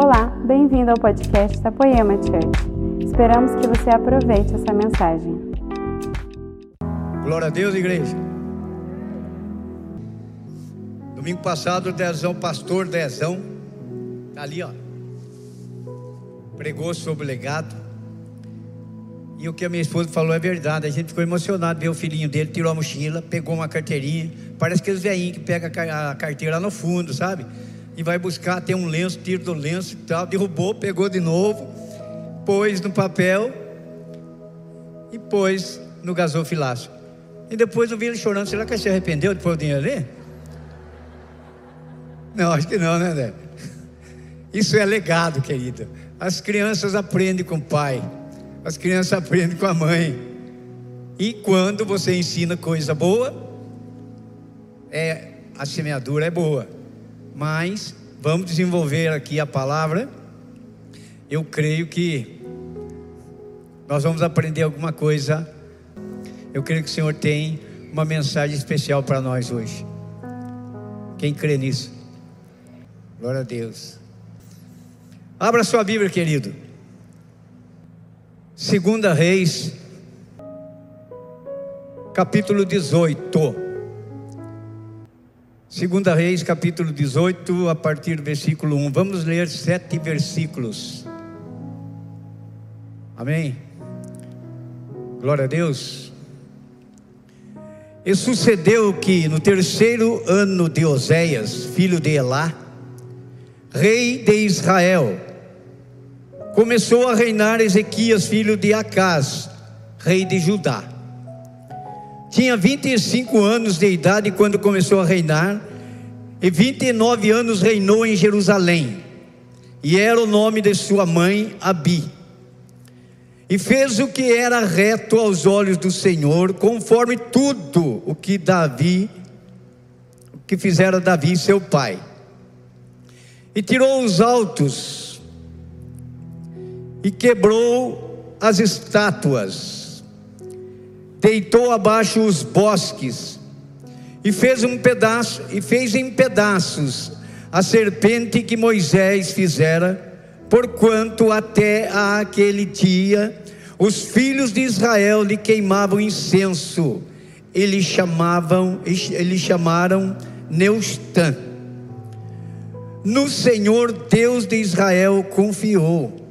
Olá, bem-vindo ao podcast da Poema Church. Esperamos que você aproveite essa mensagem. Glória a Deus, igreja. Domingo passado, o Dezão, pastor Dezão, tá ali, ó. Pregou sobre o legado. E o que a minha esposa falou é verdade. A gente ficou emocionado ver o filhinho dele, tirou a mochila, pegou uma carteirinha. Parece aqueles velhinhos que pega a carteira lá no fundo, sabe? E vai buscar, tem um lenço, tira do lenço e tal. Derrubou, pegou de novo, pôs no papel e pôs no gasofilácio. E depois eu vi ele chorando. Será que ele se arrependeu de pôr o dinheiro ali? Não, acho que não, né, André? Isso é legado, querido. As crianças aprendem com o pai, as crianças aprendem com a mãe. E quando você ensina coisa boa, é a semeadura é boa. Mas vamos desenvolver aqui a palavra. Eu creio que nós vamos aprender alguma coisa. Eu creio que o Senhor tem uma mensagem especial para nós hoje. Quem crê nisso? Glória a Deus. Abra sua Bíblia, querido. Segunda Reis, capítulo 18. Segunda Reis, capítulo 18, a partir do versículo 1. Vamos ler sete versículos. Amém. Glória a Deus. E sucedeu que no terceiro ano de Oséias, filho de Elá, rei de Israel, começou a reinar Ezequias, filho de Acás, rei de Judá. Tinha 25 anos de idade quando começou a reinar, e 29 anos reinou em Jerusalém, e era o nome de sua mãe Abi. E fez o que era reto aos olhos do Senhor, conforme tudo o que Davi, o que fizera Davi seu pai. E tirou os altos e quebrou as estátuas, deitou abaixo os bosques e fez um pedaço e fez em pedaços a serpente que Moisés fizera, porquanto até aquele dia os filhos de Israel lhe queimavam incenso, eles chamavam, eles chamaram Neustã. No Senhor Deus de Israel confiou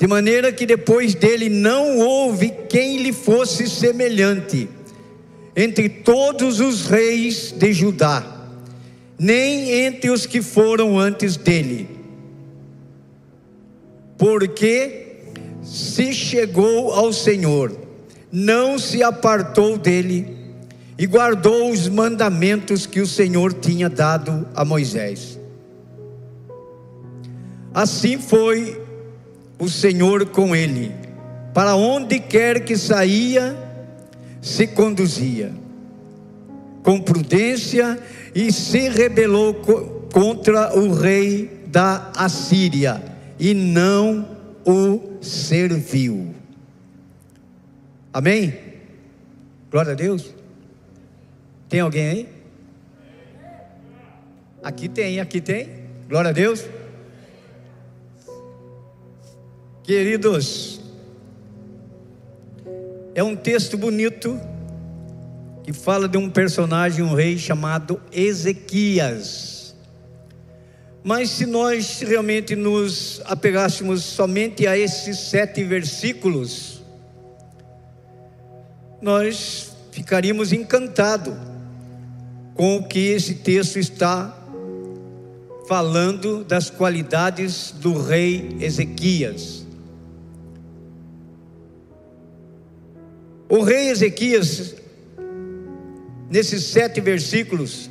de maneira que depois dele não houve quem lhe fosse semelhante entre todos os reis de Judá, nem entre os que foram antes dele. Porque se chegou ao Senhor, não se apartou dele e guardou os mandamentos que o Senhor tinha dado a Moisés. Assim foi o Senhor com ele. Para onde quer que saía, se conduzia com prudência e se rebelou contra o rei da Assíria e não o serviu. Amém? Glória a Deus. Tem alguém aí? Aqui tem, aqui tem. Glória a Deus. Queridos, é um texto bonito que fala de um personagem, um rei chamado Ezequias. Mas se nós realmente nos apegássemos somente a esses sete versículos, nós ficaríamos encantados com o que esse texto está falando das qualidades do rei Ezequias. O rei Ezequias, nesses sete versículos,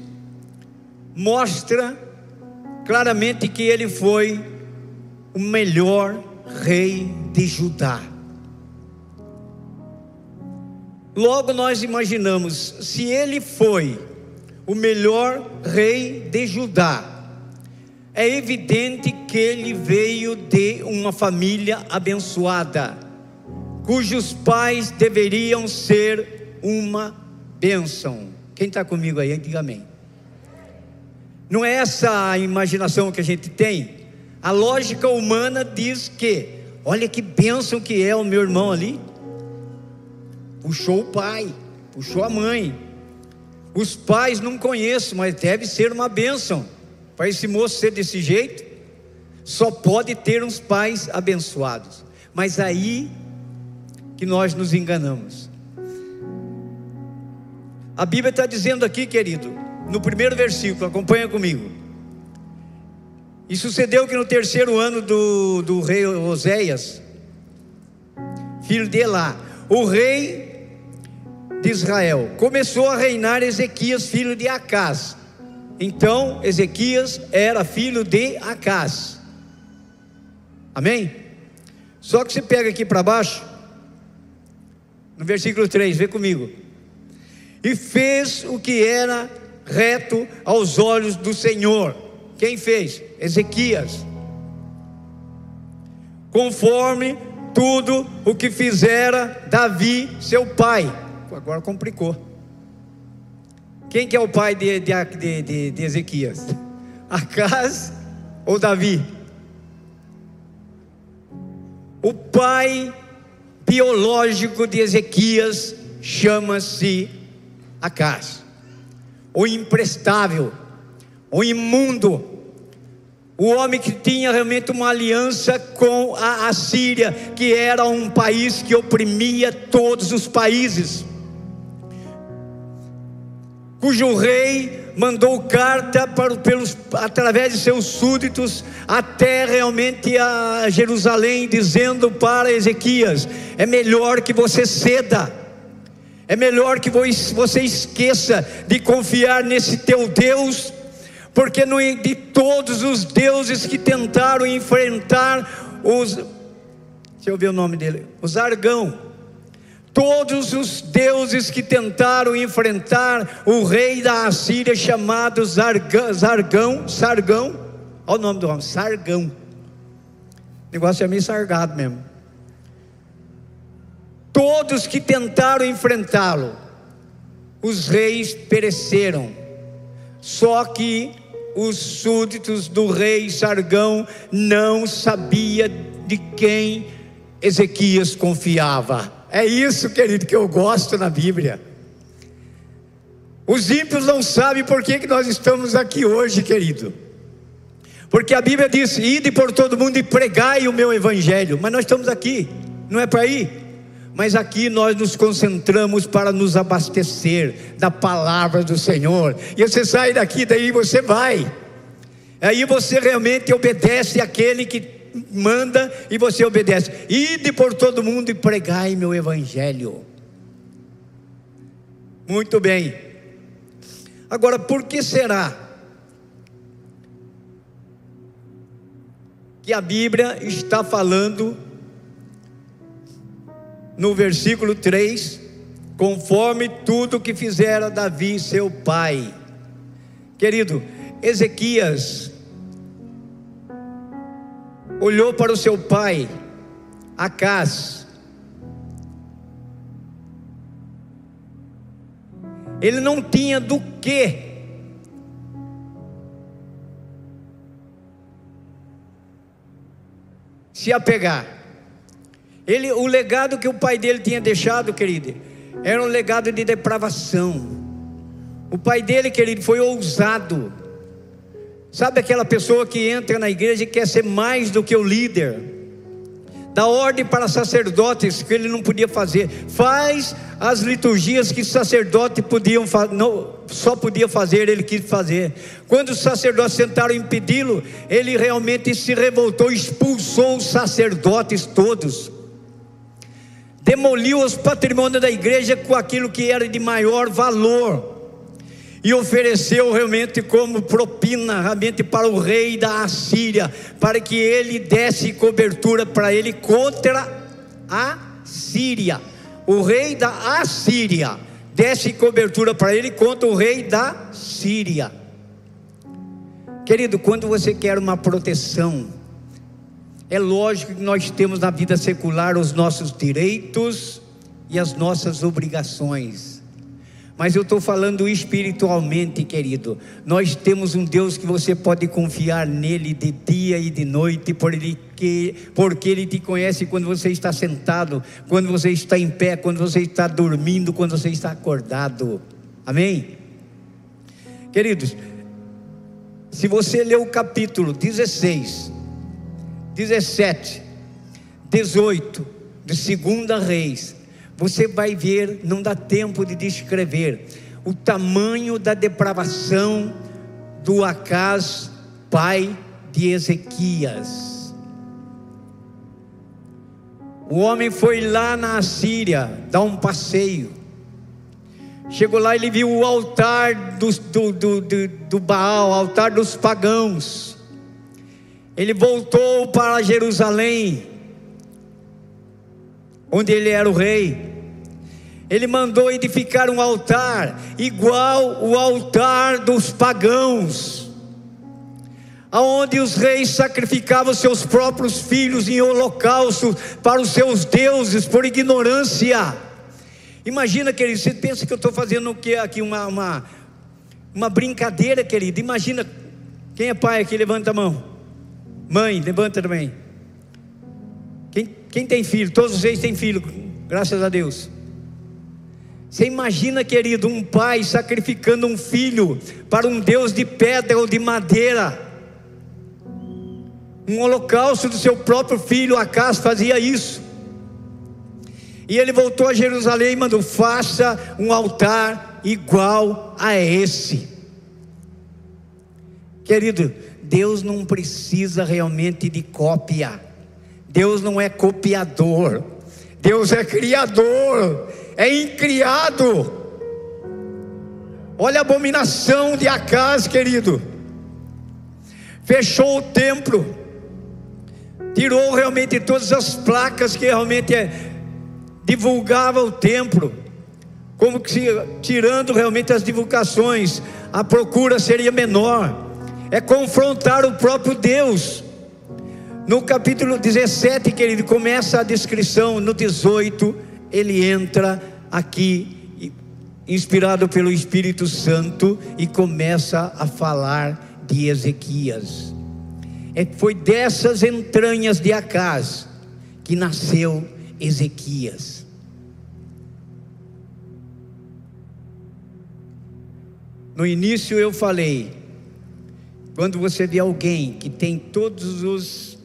mostra claramente que ele foi o melhor rei de Judá. Logo nós imaginamos, se ele foi o melhor rei de Judá, é evidente que ele veio de uma família abençoada cujos pais deveriam ser uma bênção. Quem está comigo aí, diga amém. Não é essa a imaginação que a gente tem, A lógica humana diz que, olha que bênção que é o meu irmão ali. Puxou o pai, puxou a mãe. Os pais não conheço, mas deve ser uma bênção. Para esse moço ser desse jeito, só pode ter uns pais abençoados. Mas aí que nós nos enganamos. A Bíblia está dizendo aqui, querido, no primeiro versículo, acompanha comigo. E sucedeu que no terceiro ano do, do rei Oséias, filho de Elá, o rei de Israel, começou a reinar Ezequias, filho de Acás. Então, Ezequias era filho de Acás. Amém? Só que você pega aqui para baixo, no versículo 3, vê comigo. E fez o que era reto aos olhos do Senhor. Quem fez? Ezequias. Conforme tudo o que fizera Davi, seu pai. Agora complicou. Quem que é o pai de, de, de, de Ezequias? Acas ou Davi? O pai biológico de Ezequias chama-se Acas, o imprestável, o imundo, o homem que tinha realmente uma aliança com a Assíria, que era um país que oprimia todos os países, cujo rei mandou carta para, pelos, através de seus súditos até realmente a Jerusalém, dizendo para Ezequias: é melhor que você ceda, é melhor que você esqueça de confiar nesse teu Deus, porque no, de todos os deuses que tentaram enfrentar os, deixa eu ver o nome dele, os Argão Todos os deuses que tentaram enfrentar o rei da Assíria chamado Zargão, Zargão, Sargão, olha o nome do homem, Sargão. O negócio é meio sargado mesmo. Todos que tentaram enfrentá-lo, os reis pereceram. Só que os súditos do rei Sargão não sabia de quem Ezequias confiava. É isso, querido, que eu gosto na Bíblia. Os ímpios não sabem por que, que nós estamos aqui hoje, querido. Porque a Bíblia diz: ide por todo mundo e pregai o meu evangelho. Mas nós estamos aqui, não é para ir. Mas aqui nós nos concentramos para nos abastecer da palavra do Senhor. E você sai daqui, daí você vai. Aí você realmente obedece àquele que manda e você obedece. Ide por todo mundo e pregai meu evangelho. Muito bem. Agora, por que será que a Bíblia está falando no versículo 3, conforme tudo que fizera Davi, seu pai? Querido, Ezequias olhou para o seu pai, Acás. Ele não tinha do que se apegar. Ele, o legado que o pai dele tinha deixado, querido, era um legado de depravação. O pai dele, querido, foi ousado. Sabe aquela pessoa que entra na igreja e quer ser mais do que o líder? Dá ordem para sacerdotes que ele não podia fazer. Faz as liturgias que sacerdotes podiam não, só podia fazer, ele quis fazer. Quando os sacerdotes tentaram impedi-lo, ele realmente se revoltou, expulsou os sacerdotes todos. Demoliu os patrimônios da igreja com aquilo que era de maior valor e ofereceu realmente como propina realmente para o rei da Assíria, para que ele desse cobertura para ele contra a Síria. O rei da Assíria desse cobertura para ele contra o rei da Síria. Querido, quando você quer uma proteção, é lógico que nós temos na vida secular os nossos direitos e as nossas obrigações. Mas eu estou falando espiritualmente, querido. Nós temos um Deus que você pode confiar nele de dia e de noite, porque, porque ele te conhece quando você está sentado, quando você está em pé, quando você está dormindo, quando você está acordado. Amém? Queridos, se você ler o capítulo 16, 17, 18 de Segunda Reis, você vai ver, não dá tempo de descrever o tamanho da depravação do Acaz, pai de Ezequias. O homem foi lá na Assíria dar um passeio. Chegou lá, ele viu o altar do, do, do, do, Baal, altar dos pagãos. Ele voltou para Jerusalém, onde ele era o rei. Ele mandou edificar um altar igual o altar dos pagãos, aonde os reis sacrificavam seus próprios filhos em holocausto para os seus deuses por ignorância. Imagina, querido, você pensa que eu estou fazendo aqui uma, uma, uma brincadeira, querido. Imagina, quem é pai aqui, levanta a mão. Mãe, levanta também. Quem, quem tem filho? Todos vocês têm filho, graças a Deus. Você imagina, querido, um pai sacrificando um filho para um Deus de pedra ou de madeira. Um holocausto do seu próprio filho, Acas fazia isso. E ele voltou a Jerusalém e mandou: faça um altar igual a esse. Querido, Deus não precisa realmente de cópia. Deus não é copiador. Deus é criador é incriado. Olha a abominação de Acas, querido. Fechou o templo, tirou realmente todas as placas que realmente é, divulgava o templo, como que se, tirando realmente as divulgações, a procura seria menor. É confrontar o próprio Deus. No capítulo 17, querido, começa a descrição, no 18 ele entra aqui, inspirado pelo Espírito Santo, e começa a falar de Ezequias. É, foi dessas entranhas de Acaz que nasceu Ezequias. No início eu falei, quando você vê alguém que tem todos os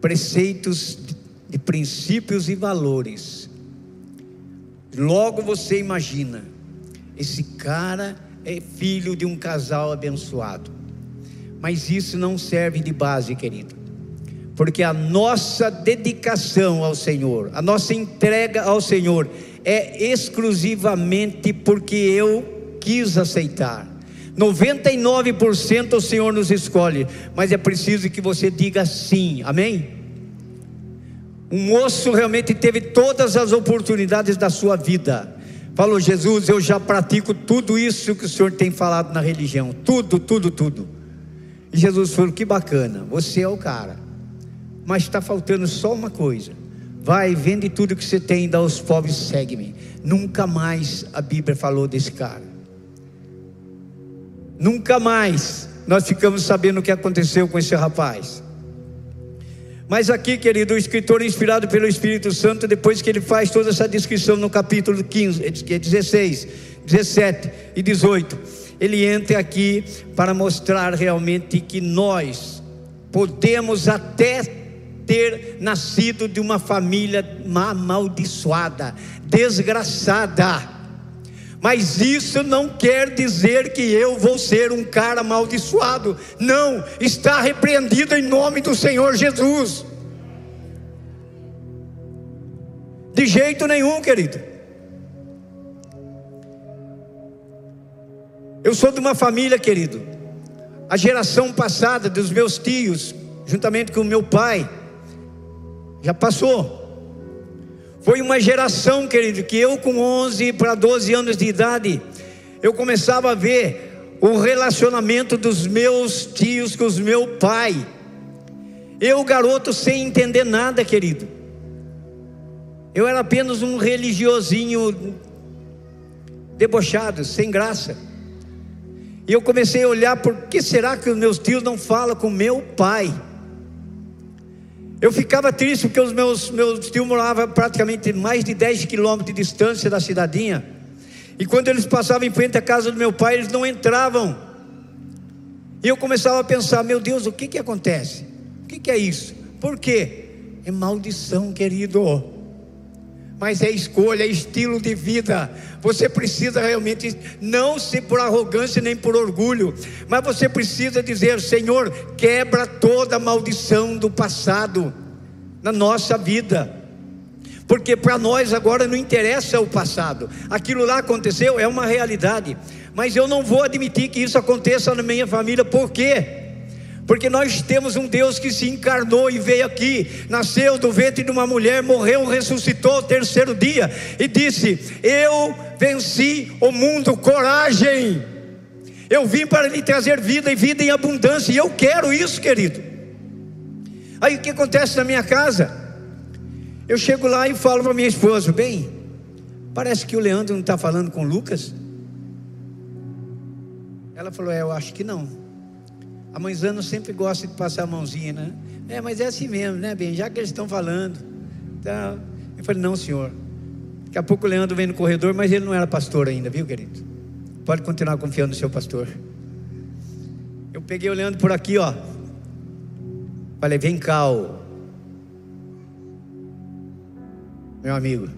preceitos de princípios e valores, Logo você imagina, esse cara é filho de um casal abençoado. Mas isso não serve de base, querido. Porque a nossa dedicação ao Senhor, a nossa entrega ao Senhor é exclusivamente porque eu quis aceitar. 99% o Senhor nos escolhe, mas é preciso que você diga sim. Amém? Um moço realmente teve todas as oportunidades da sua vida. Falou: Jesus, eu já pratico tudo isso que o Senhor tem falado na religião. Tudo, tudo, tudo. E Jesus falou: Que bacana, você é o cara. Mas está faltando só uma coisa. Vai, vende tudo que você tem, dá aos pobres, segue-me. Nunca mais a Bíblia falou desse cara. Nunca mais nós ficamos sabendo o que aconteceu com esse rapaz. Mas aqui, querido, o escritor inspirado pelo Espírito Santo, depois que ele faz toda essa descrição no capítulo 15, 16, 17 e 18, ele entra aqui para mostrar realmente que nós podemos até ter nascido de uma família amaldiçoada, desgraçada. Mas isso não quer dizer que eu vou ser um cara amaldiçoado. Não, está repreendido em nome do Senhor Jesus. De jeito nenhum, querido. Eu sou de uma família, querido. A geração passada dos meus tios, juntamente com o meu pai, já passou. Foi uma geração, querido, que eu com 11 para 12 anos de idade, eu começava a ver o relacionamento dos meus tios com os meu pai. Eu, garoto, sem entender nada, querido. Eu era apenas um religiosinho debochados, sem graça. E eu comecei a olhar, por que será que os meus tios não falam com meu pai? Eu ficava triste porque os meus, meus tios moravam praticamente mais de 10 quilômetros de distância da cidadinha. E quando eles passavam em frente à casa do meu pai, eles não entravam. E eu começava a pensar: meu Deus, o que que acontece? O que que é isso? Por quê? É maldição, querido mas é escolha, é estilo de vida. Você precisa realmente não ser por arrogância nem por orgulho, mas você precisa dizer: Senhor, quebra toda a maldição do passado na nossa vida. Porque para nós agora não interessa o passado, aquilo lá aconteceu, é uma realidade, mas eu não vou admitir que isso aconteça na minha família, por quê? Porque nós temos um Deus que se encarnou e veio aqui, nasceu do ventre de uma mulher, morreu, ressuscitou o terceiro dia e disse: Eu venci o mundo, coragem. Eu vim para lhe trazer vida e vida em abundância, e eu quero isso, querido. Aí o que acontece na minha casa? Eu chego lá e falo para minha esposa: Bem, parece que o Leandro não está falando com o Lucas. Ela falou: É, eu acho que não. A mãezana sempre gosta de passar a mãozinha, né? É, mas é assim mesmo, né, bem? Já que eles estão falando. Então, eu falei, não, senhor. Daqui a pouco o Leandro vem no corredor, mas ele não era pastor ainda, viu, querido? Pode continuar confiando no seu pastor. Eu peguei o Leandro por aqui, ó. Falei, vem cá, ó. meu amigo.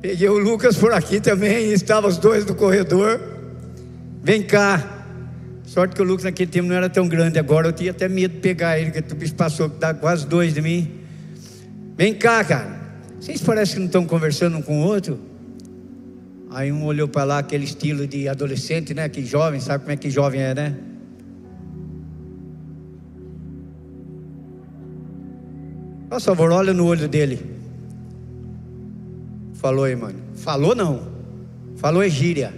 Peguei o Lucas por aqui também, estavam os dois no corredor. Vem cá. Sorte que o Lucas naquele tempo não era tão grande, agora eu tinha até medo de pegar ele, que o bicho passou, dá quase dois de mim. Vem cá, cara. Vocês parecem que não estão conversando um com o outro? Aí um olhou para lá, aquele estilo de adolescente, né? Que jovem, sabe como é que jovem é, né? Por favor, olha no olho dele. Falou aí, mano. Falou não. Falou é gíria.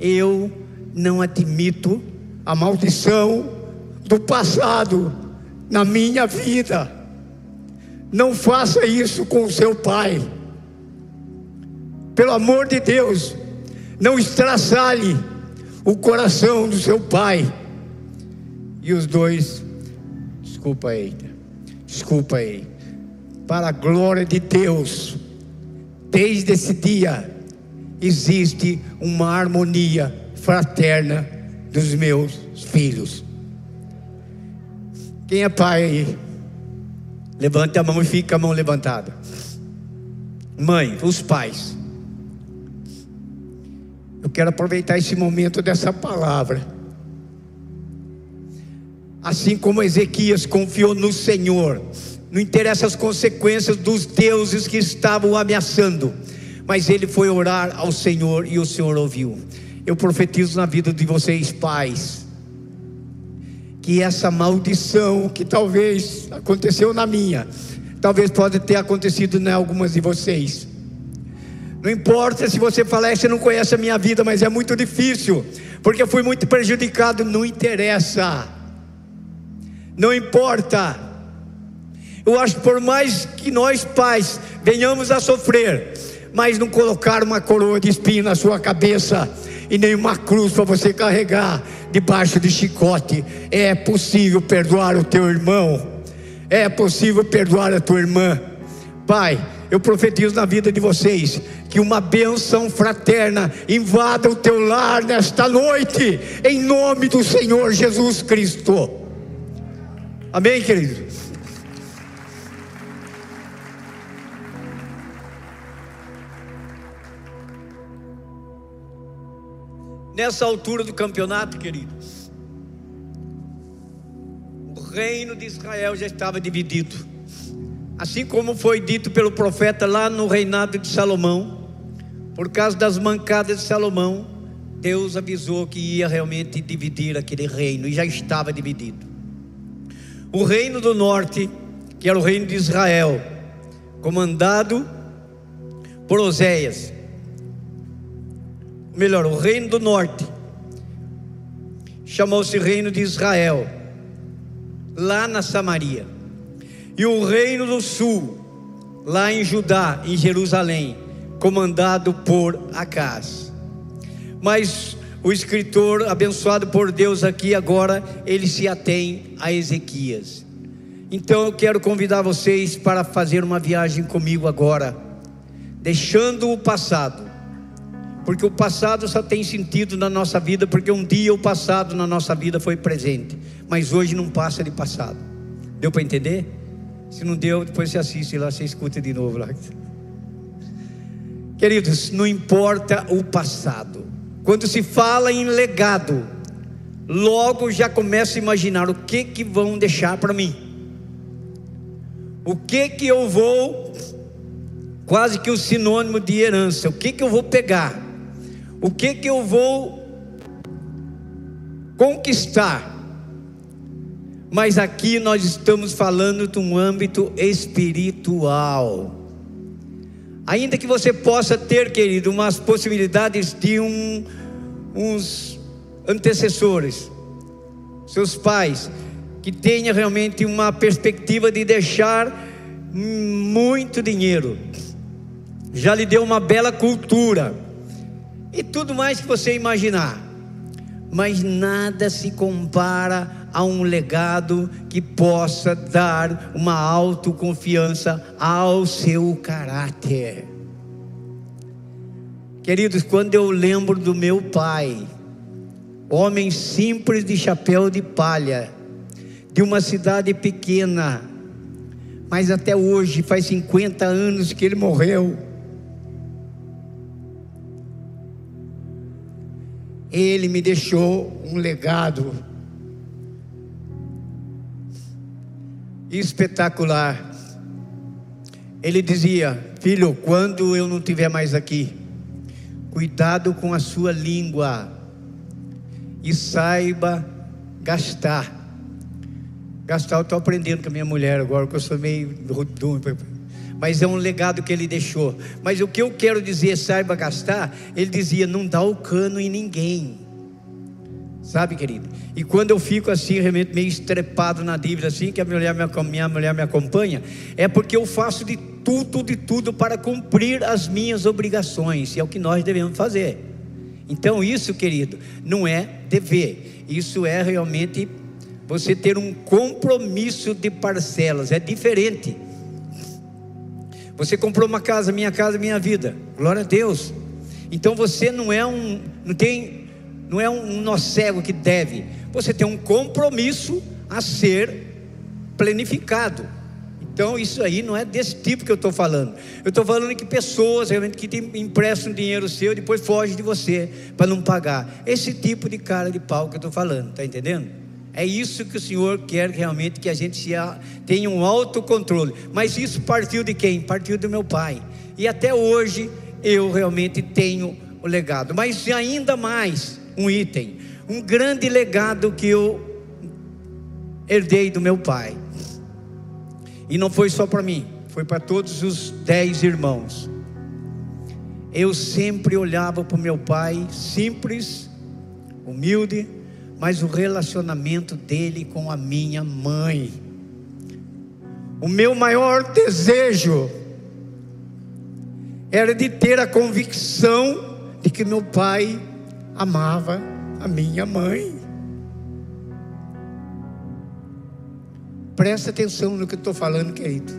Eu não admito a maldição do passado na minha vida. Não faça isso com o seu pai. Pelo amor de Deus, não estraçalhe o coração do seu pai. E os dois, desculpa aí, desculpa aí, para a glória de Deus, desde esse dia existe uma harmonia fraterna dos meus filhos. Quem é pai aí? Levante a mão e com a mão levantada. Mãe, os pais. Eu quero aproveitar esse momento dessa palavra. Assim como Ezequias confiou no Senhor, não interessa as consequências dos deuses que estavam ameaçando, mas ele foi orar ao Senhor e o Senhor ouviu. Eu profetizo na vida de vocês, pais, que essa maldição que talvez aconteceu na minha, talvez pode ter acontecido em algumas de vocês. Não importa se você falar que você não conhece a minha vida, mas é muito difícil, porque eu fui muito prejudicado, não interessa. Não importa. Eu acho que por mais que nós pais venhamos a sofrer, mas não colocar uma coroa de espinho na sua cabeça, e nenhuma cruz para você carregar debaixo de chicote. É possível perdoar o teu irmão, é possível perdoar a tua irmã. Pai, eu profetizo na vida de vocês que uma bênção fraterna invada o teu lar nesta noite, em nome do Senhor Jesus Cristo. Amém, querido? Nessa altura do campeonato, queridos, o reino de Israel já estava dividido. Assim como foi dito pelo profeta lá no reinado de Salomão, por causa das mancadas de Salomão, Deus avisou que ia realmente dividir aquele reino e já estava dividido. O reino do norte, que era o reino de Israel, comandado por Oséias, melhor, o reino do norte, chamou-se Reino de Israel, lá na Samaria, e o reino do sul, lá em Judá, em Jerusalém, comandado por Acas. Mas o escritor, abençoado por Deus aqui agora, ele se atém a Ezequias. Então eu quero convidar vocês para fazer uma viagem comigo agora, deixando o passado, porque o passado só tem sentido na nossa vida, porque um dia o passado na nossa vida foi presente, mas hoje não passa de passado. Deu para entender? Se não deu, depois você assiste lá, você escuta de novo lá. Queridos, não importa o passado. Quando se fala em legado, logo já começa a imaginar o que que vão deixar para mim. O que que eu vou quase que o sinônimo de herança, o que que eu vou pegar? O que que eu vou conquistar? Mas aqui nós estamos falando de um âmbito espiritual. Ainda que você possa ter, querido, umas possibilidades de um, uns antecessores, seus pais, que tenha realmente uma perspectiva de deixar muito dinheiro, já lhe deu uma bela cultura e tudo mais que você imaginar, mas nada se compara a um legado que possa dar uma autoconfiança ao seu caráter. Queridos, quando eu lembro do meu pai, homem simples de chapéu de palha, de uma cidade pequena, mas até hoje faz 50 anos que ele morreu. Ele me deixou um legado espetacular. Ele dizia: Filho, quando eu não estiver mais aqui, cuidado com a sua língua e saiba gastar. Gastar eu estou aprendendo com a minha mulher agora, que eu sou meio ruim. Mas é um legado que ele deixou. Mas o que eu quero dizer, saiba gastar, ele dizia: não dá o cano em ninguém. Sabe, querido? E quando eu fico assim, realmente meio estrepado na dívida, assim, que a mulher minha mulher me acompanha, é porque eu faço de tudo, de tudo para cumprir as minhas obrigações, e é o que nós devemos fazer. Então, isso, querido, não é dever, isso é realmente você ter um compromisso de parcelas, é diferente. Você comprou uma casa, minha casa, minha vida, glória a Deus. Então você não é um, não tem não é um nó cego que deve, você tem um compromisso a ser planificado. Então, isso aí não é desse tipo que eu estou falando. Eu estou falando que pessoas realmente que te emprestam dinheiro seu e depois fogem de você para não pagar. Esse tipo de cara de pau que eu estou falando, está entendendo? É isso que o Senhor quer realmente que a gente tenha um autocontrole. Mas isso partiu de quem? Partiu do meu pai. E até hoje eu realmente tenho o legado. Mas ainda mais, um item, um grande legado que eu herdei do meu pai. E não foi só para mim, foi para todos os dez irmãos. Eu sempre olhava para o meu pai, simples, humilde, mas o relacionamento dele com a minha mãe. O meu maior desejo era de ter a convicção de que meu pai amava a minha mãe. Presta atenção no que eu estou falando, querido.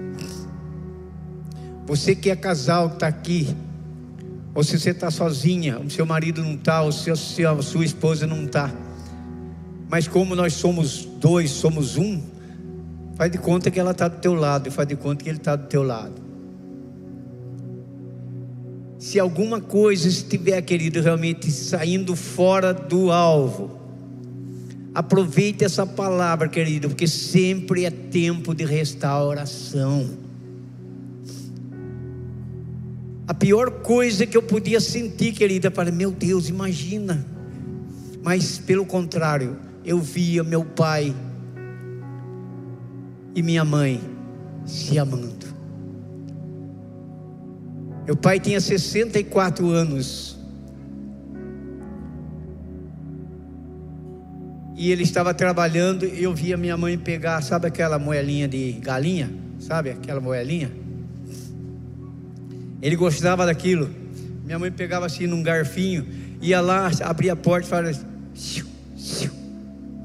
Você que é casal está aqui, ou se você está sozinha, o seu marido não está, ou se a sua esposa não está. Mas como nós somos dois, somos um, faz de conta que ela está do teu lado, faz de conta que ele está do teu lado. Se alguma coisa estiver, querido, realmente saindo fora do alvo, aproveite essa palavra, querido, porque sempre é tempo de restauração. A pior coisa que eu podia sentir, querida, para meu Deus, imagina. Mas pelo contrário, eu via meu pai e minha mãe se amando. Meu pai tinha 64 anos. E ele estava trabalhando e eu via minha mãe pegar, sabe aquela moelinha de galinha? Sabe aquela moelinha? Ele gostava daquilo. Minha mãe pegava assim num garfinho, ia lá, abria a porta e falava: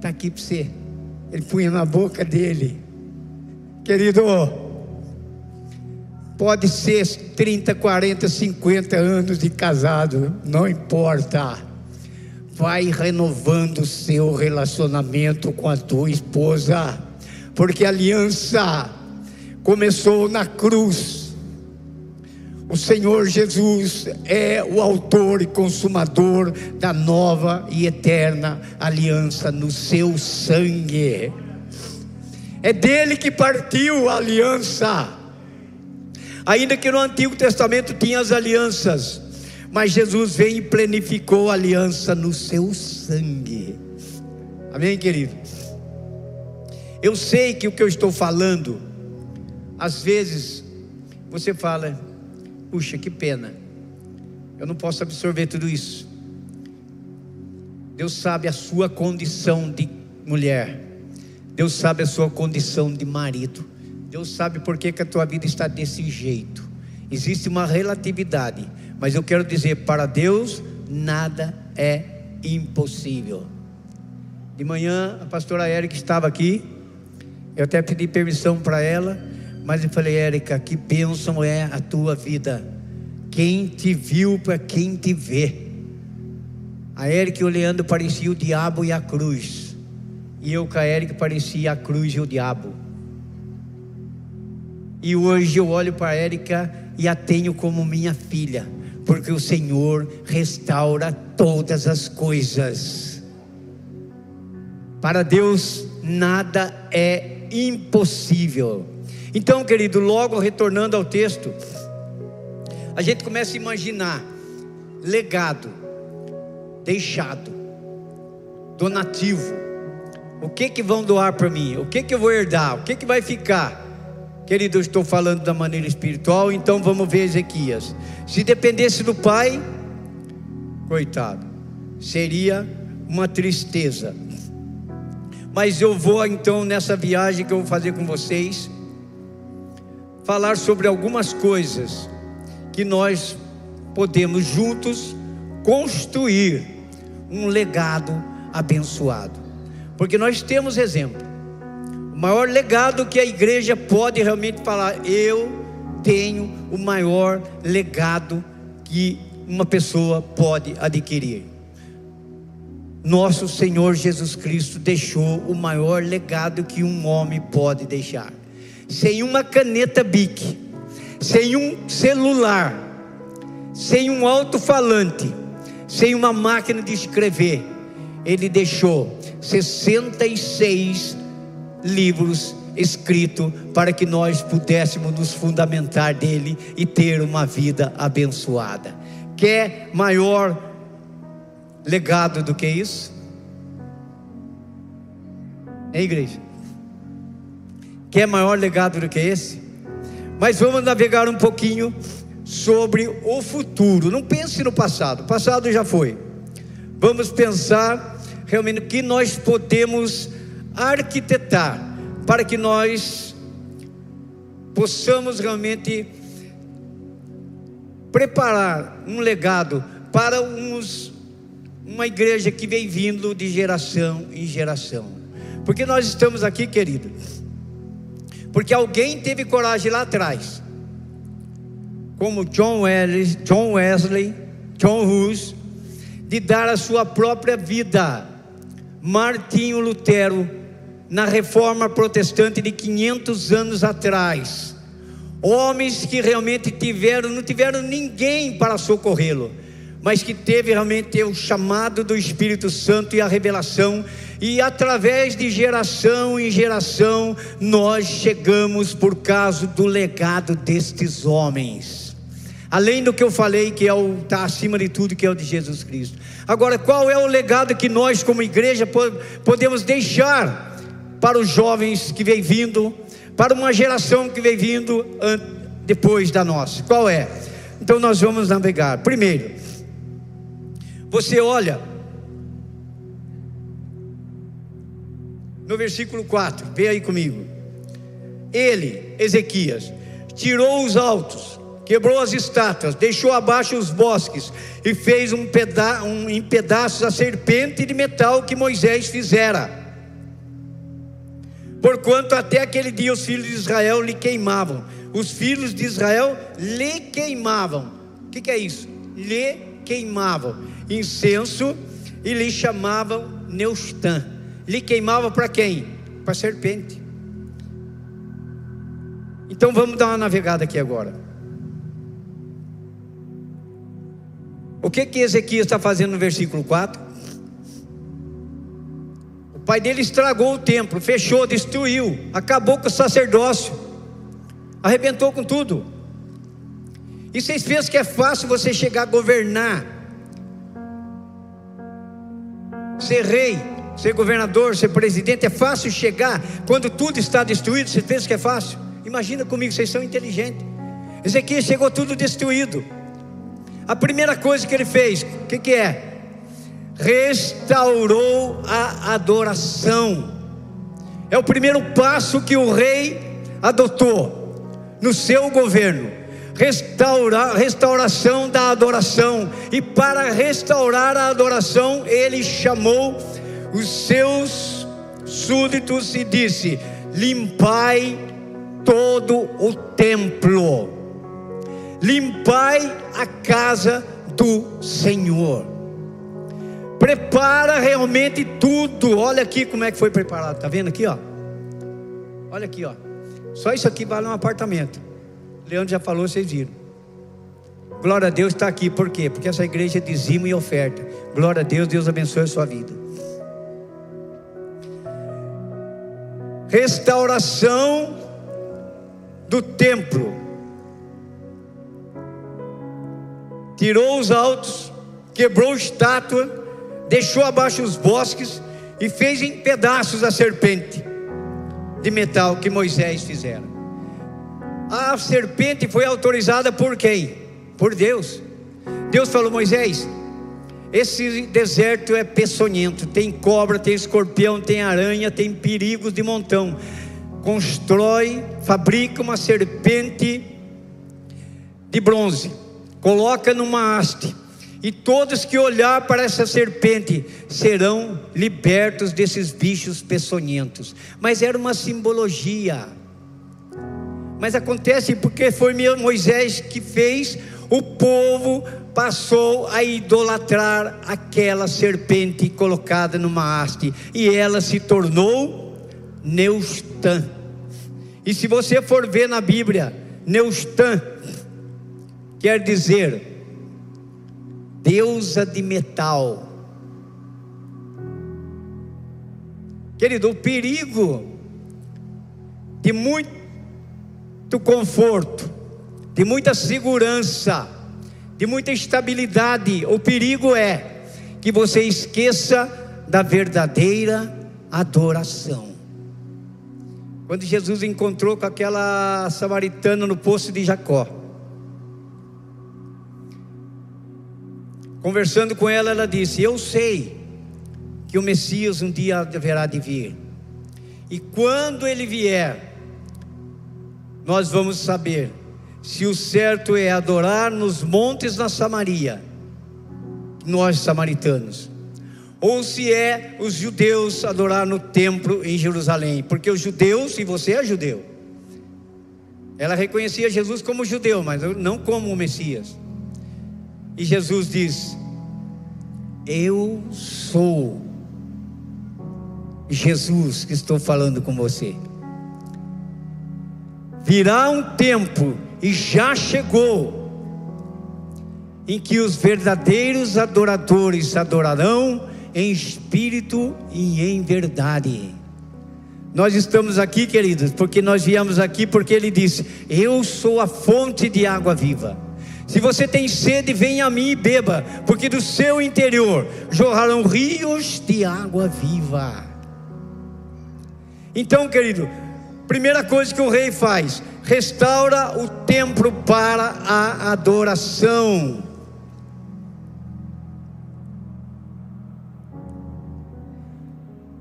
Está aqui para você. Ele punha na boca dele. Querido, pode ser 30, 40, 50 anos de casado, não importa. Vai renovando o seu relacionamento com a tua esposa, porque a aliança começou na cruz o Senhor Jesus é o autor e consumador da nova e eterna aliança no seu sangue. É dele que partiu a aliança. Ainda que no Antigo Testamento tinha as alianças, mas Jesus veio e planificou a aliança no seu sangue. Amém, querido? Eu sei que o que eu estou falando, às vezes, você fala, Puxa, que pena. Eu não posso absorver tudo isso. Deus sabe a sua condição de mulher. Deus sabe a sua condição de marido. Deus sabe por que, que a tua vida está desse jeito. Existe uma relatividade, mas eu quero dizer: para Deus nada é impossível. De manhã a pastora Érica estava aqui, eu até pedi permissão para ela mas eu falei, Érica, que bênção é a tua vida. Quem te viu para quem te vê. A Érica olhando parecia o diabo e a cruz. E eu com a Érica parecia a cruz e o diabo. E hoje eu olho para a Érica e a tenho como minha filha, porque o Senhor restaura todas as coisas. Para Deus nada é impossível. Então, querido, logo retornando ao texto, a gente começa a imaginar legado, deixado, donativo. O que que vão doar para mim? O que que eu vou herdar? O que que vai ficar? Querido, eu estou falando da maneira espiritual, então vamos ver Ezequias. Se dependesse do pai, coitado, seria uma tristeza. Mas eu vou então nessa viagem que eu vou fazer com vocês falar sobre algumas coisas que nós podemos juntos construir um legado abençoado. Porque nós temos exemplo. O maior legado que a igreja pode realmente falar, eu tenho o maior legado que uma pessoa pode adquirir. Nosso Senhor Jesus Cristo deixou o maior legado que um homem pode deixar sem uma caneta Bic, sem um celular, sem um alto-falante, sem uma máquina de escrever, ele deixou 66 livros escritos para que nós pudéssemos nos fundamentar dele e ter uma vida abençoada. Quer maior legado do que isso? É igreja? Quer maior legado do que esse? Mas vamos navegar um pouquinho sobre o futuro. Não pense no passado, o passado já foi. Vamos pensar realmente o que nós podemos arquitetar para que nós possamos realmente preparar um legado para uns, uma igreja que vem vindo de geração em geração. Porque nós estamos aqui, querido, porque alguém teve coragem lá atrás, como John Wesley, John, Wesley, John de dar a sua própria vida. Martinho Lutero, na reforma protestante de 500 anos atrás, homens que realmente tiveram, não tiveram ninguém para socorrê-lo, mas que teve realmente o chamado do Espírito Santo e a revelação e através de geração em geração, nós chegamos por causa do legado destes homens. Além do que eu falei, que é o está acima de tudo, que é o de Jesus Cristo. Agora, qual é o legado que nós, como igreja, podemos deixar para os jovens que vem vindo, para uma geração que vem vindo depois da nossa? Qual é? Então nós vamos navegar. Primeiro, você olha no versículo 4, vê aí comigo. Ele, Ezequias, tirou os altos. quebrou as estátuas, deixou abaixo os bosques e fez um peda um, em pedaços a serpente de metal que Moisés fizera. Porquanto até aquele dia os filhos de Israel lhe queimavam. Os filhos de Israel lhe queimavam. O que, que é isso? Lhe queimavam incenso e lhe chamavam Neustã. Lhe queimavam para quem? Para serpente. Então vamos dar uma navegada aqui agora. O que que Ezequias está fazendo no versículo 4? O pai dele estragou o templo, fechou, destruiu, acabou com o sacerdócio, arrebentou com tudo. E vocês pensam que é fácil você chegar a governar, ser rei, ser governador, ser presidente? É fácil chegar quando tudo está destruído? Vocês pensam que é fácil? Imagina comigo, vocês são inteligentes. Ezequias chegou tudo destruído. A primeira coisa que ele fez, o que, que é? Restaurou a adoração. É o primeiro passo que o rei adotou no seu governo. Restaurar, restauração da adoração. E para restaurar a adoração, ele chamou os seus súditos e disse: Limpai todo o templo, limpai a casa do Senhor. Prepara realmente tudo. Olha aqui como é que foi preparado. Tá vendo aqui, ó? Olha aqui, ó. Só isso aqui vale um apartamento. Leandro já falou, vocês viram. Glória a Deus está aqui, por quê? Porque essa igreja é dizimo e oferta. Glória a Deus, Deus abençoe a sua vida. Restauração do templo. Tirou os altos, quebrou estátua, deixou abaixo os bosques e fez em pedaços a serpente de metal que Moisés fizera. A serpente foi autorizada por quem? Por Deus. Deus falou: Moisés, esse deserto é peçonhento, tem cobra, tem escorpião, tem aranha, tem perigos de montão constrói, fabrica uma serpente de bronze, coloca numa haste, e todos que olhar para essa serpente serão libertos desses bichos peçonhentos. Mas era uma simbologia. Mas acontece porque foi Moisés que fez, o povo passou a idolatrar aquela serpente colocada numa haste, e ela se tornou Neustã. E se você for ver na Bíblia, Neustã quer dizer deusa de metal. Querido, o perigo de muito conforto, de muita segurança, de muita estabilidade, o perigo é que você esqueça da verdadeira adoração. Quando Jesus encontrou com aquela samaritana no poço de Jacó, conversando com ela, ela disse: Eu sei que o Messias um dia deverá de vir, e quando ele vier, nós vamos saber se o certo é adorar nos montes na Samaria, nós samaritanos, ou se é os judeus adorar no templo em Jerusalém, porque os judeus, e você é judeu, ela reconhecia Jesus como judeu, mas não como o Messias. E Jesus diz: Eu sou Jesus que estou falando com você. Virá um tempo, e já chegou, em que os verdadeiros adoradores adorarão em espírito e em verdade. Nós estamos aqui, queridos, porque nós viemos aqui porque ele disse: Eu sou a fonte de água viva. Se você tem sede, venha a mim e beba, porque do seu interior jorrarão rios de água viva. Então, querido, primeira coisa que o rei faz: restaura o templo para a adoração.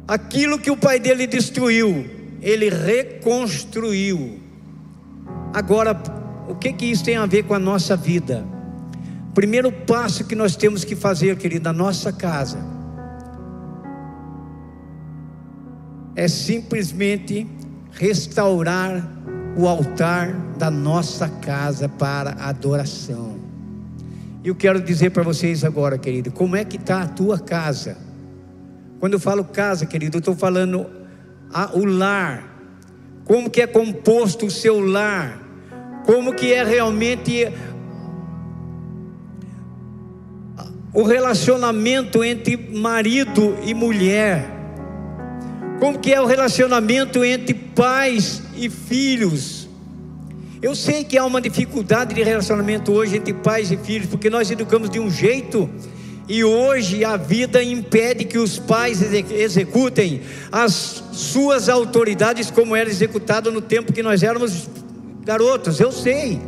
Aquilo que o pai dele destruiu, ele reconstruiu. Agora, o que que isso tem a ver com a nossa vida? Primeiro passo que nós temos que fazer, querido, na nossa casa, é simplesmente restaurar o altar da nossa casa para adoração. Eu quero dizer para vocês agora, querido, como é que está a tua casa? Quando eu falo casa, querido, eu estou falando a, o lar. Como que é composto o seu lar? Como que é realmente o relacionamento entre marido e mulher? Como que é o relacionamento entre pais e filhos? Eu sei que há uma dificuldade de relacionamento hoje entre pais e filhos, porque nós educamos de um jeito e hoje a vida impede que os pais executem as suas autoridades como era executado no tempo que nós éramos garotos, eu sei.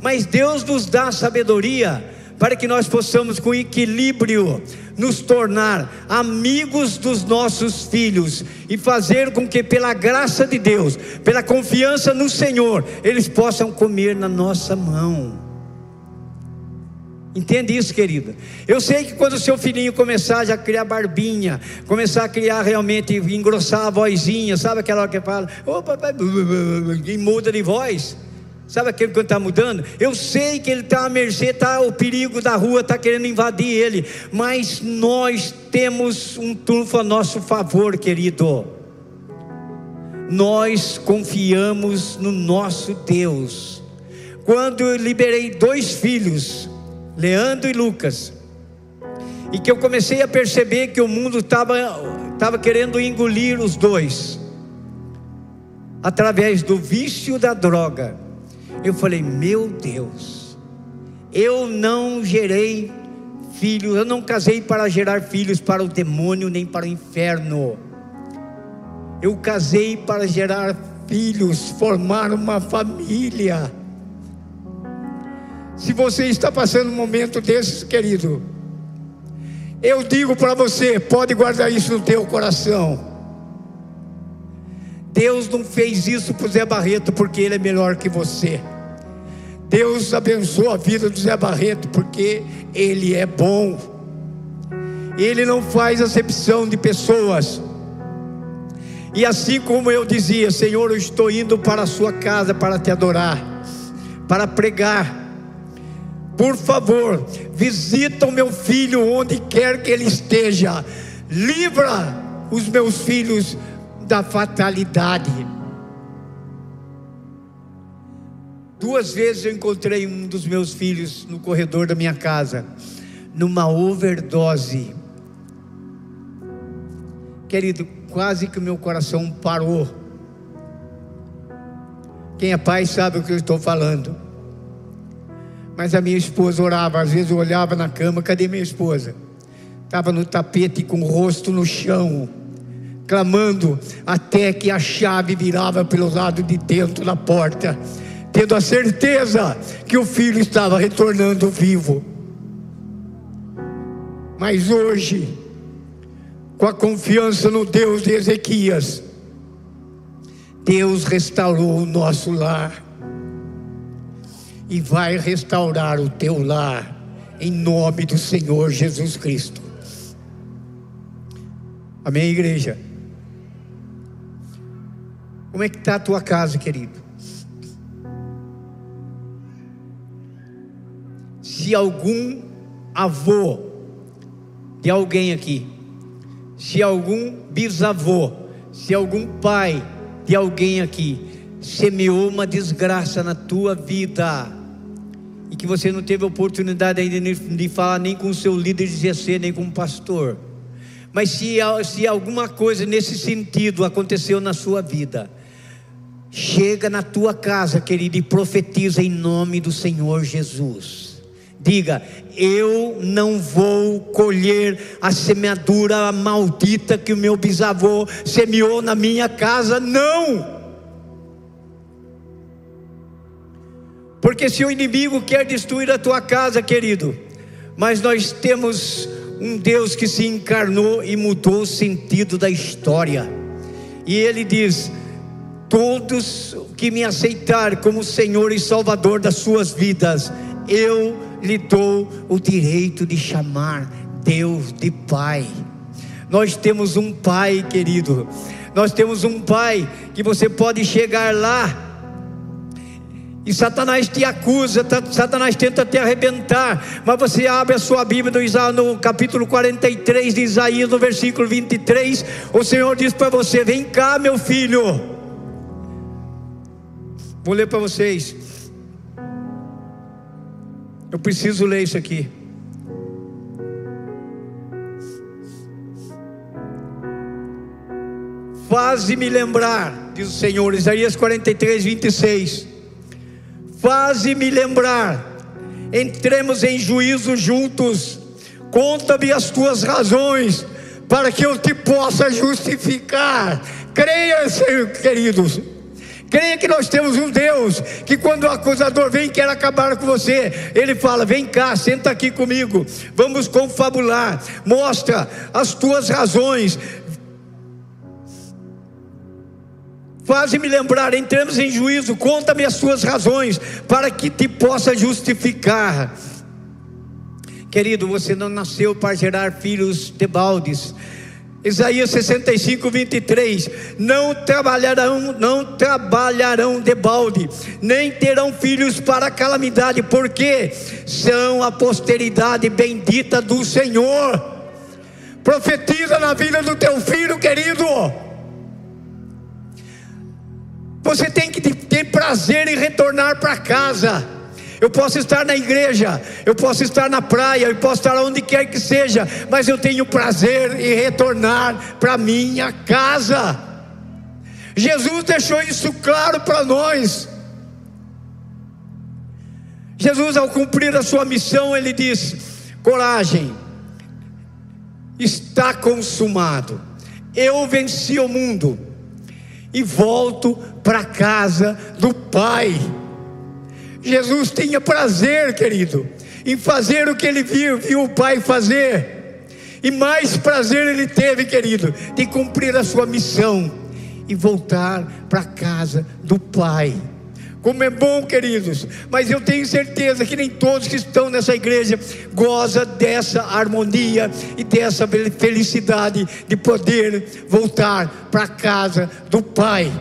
Mas Deus nos dá sabedoria para que nós possamos, com equilíbrio, nos tornar amigos dos nossos filhos e fazer com que, pela graça de Deus, pela confiança no Senhor, eles possam comer na nossa mão. Entende isso, querida? Eu sei que quando o seu filhinho começar a criar barbinha, começar a criar realmente, engrossar a vozinha, sabe aquela hora que fala, opa, e muda de voz. Sabe aquele que está mudando? Eu sei que ele está à mercê, tá, o perigo da rua está querendo invadir ele, mas nós temos um trunfo a nosso favor, querido. Nós confiamos no nosso Deus. Quando eu liberei dois filhos, Leandro e Lucas, e que eu comecei a perceber que o mundo estava tava querendo engolir os dois, através do vício da droga eu falei: Meu Deus, eu não gerei filhos, eu não casei para gerar filhos para o demônio nem para o inferno. Eu casei para gerar filhos, formar uma família. Se você está passando um momento desses, querido, eu digo para você, pode guardar isso no teu coração. Deus não fez isso para o Zé Barreto porque ele é melhor que você. Deus abençoa a vida do Zé Barreto porque ele é bom. Ele não faz acepção de pessoas. E assim como eu dizia, Senhor, eu estou indo para a sua casa para te adorar, para pregar. Por favor, visita o meu filho onde quer que ele esteja. Livra os meus filhos da fatalidade. Duas vezes eu encontrei um dos meus filhos no corredor da minha casa, numa overdose. Querido, quase que o meu coração parou. Quem é pai sabe o que eu estou falando. Mas a minha esposa orava, às vezes eu olhava na cama, cadê minha esposa? Estava no tapete com o rosto no chão, clamando até que a chave virava pelo lado de dentro da porta tendo a certeza que o filho estava retornando vivo. Mas hoje, com a confiança no Deus de Ezequias, Deus restaurou o nosso lar e vai restaurar o teu lar em nome do Senhor Jesus Cristo. Amém, igreja? Como é que está a tua casa, querido? se algum avô de alguém aqui, se algum bisavô, se algum pai de alguém aqui semeou uma desgraça na tua vida e que você não teve oportunidade ainda de falar nem com o seu líder de GC, nem com o pastor. Mas se, se alguma coisa nesse sentido aconteceu na sua vida, chega na tua casa, querido, e profetiza em nome do Senhor Jesus. Diga: Eu não vou colher a semeadura maldita que o meu bisavô semeou na minha casa, não. Porque se o inimigo quer destruir a tua casa, querido, mas nós temos um Deus que se encarnou e mudou o sentido da história. E ele diz: todos que me aceitar como Senhor e Salvador das suas vidas, eu lhe dou o direito de chamar Deus de Pai. Nós temos um Pai, querido. Nós temos um Pai que você pode chegar lá e Satanás te acusa, Satanás tenta te arrebentar, mas você abre a sua Bíblia no, capítulo 43 de Isaías, no versículo 23, o Senhor diz para você: Vem cá, meu filho. Vou ler para vocês. Eu preciso ler isso aqui. Faze-me lembrar, diz o Senhor, Isaías 43, 26 faze-me lembrar, entremos em juízo juntos, conta-me as tuas razões, para que eu te possa justificar. Creia, Senhor, queridos. Creia que nós temos um Deus que quando o acusador vem e quer acabar com você, ele fala: "Vem cá, senta aqui comigo. Vamos confabular. Mostra as tuas razões, Faze-me lembrar, entremos em juízo, conta-me as suas razões, para que te possa justificar. Querido, você não nasceu para gerar filhos de baldes. Isaías 65, 23: Não trabalharão, não trabalharão de balde, nem terão filhos para calamidade, porque são a posteridade bendita do Senhor. Profetiza na vida do teu filho, querido. Você tem que ter prazer em retornar para casa. Eu posso estar na igreja, eu posso estar na praia, eu posso estar onde quer que seja, mas eu tenho prazer em retornar para minha casa. Jesus deixou isso claro para nós. Jesus, ao cumprir a sua missão, ele diz: coragem, está consumado. Eu venci o mundo e volto para casa do Pai. Jesus tinha prazer, querido, em fazer o que ele viu, viu o Pai fazer. E mais prazer ele teve, querido, de cumprir a sua missão e voltar para casa do Pai. Como é bom, queridos, mas eu tenho certeza que nem todos que estão nessa igreja gozam dessa harmonia e dessa felicidade de poder voltar para a casa do Pai.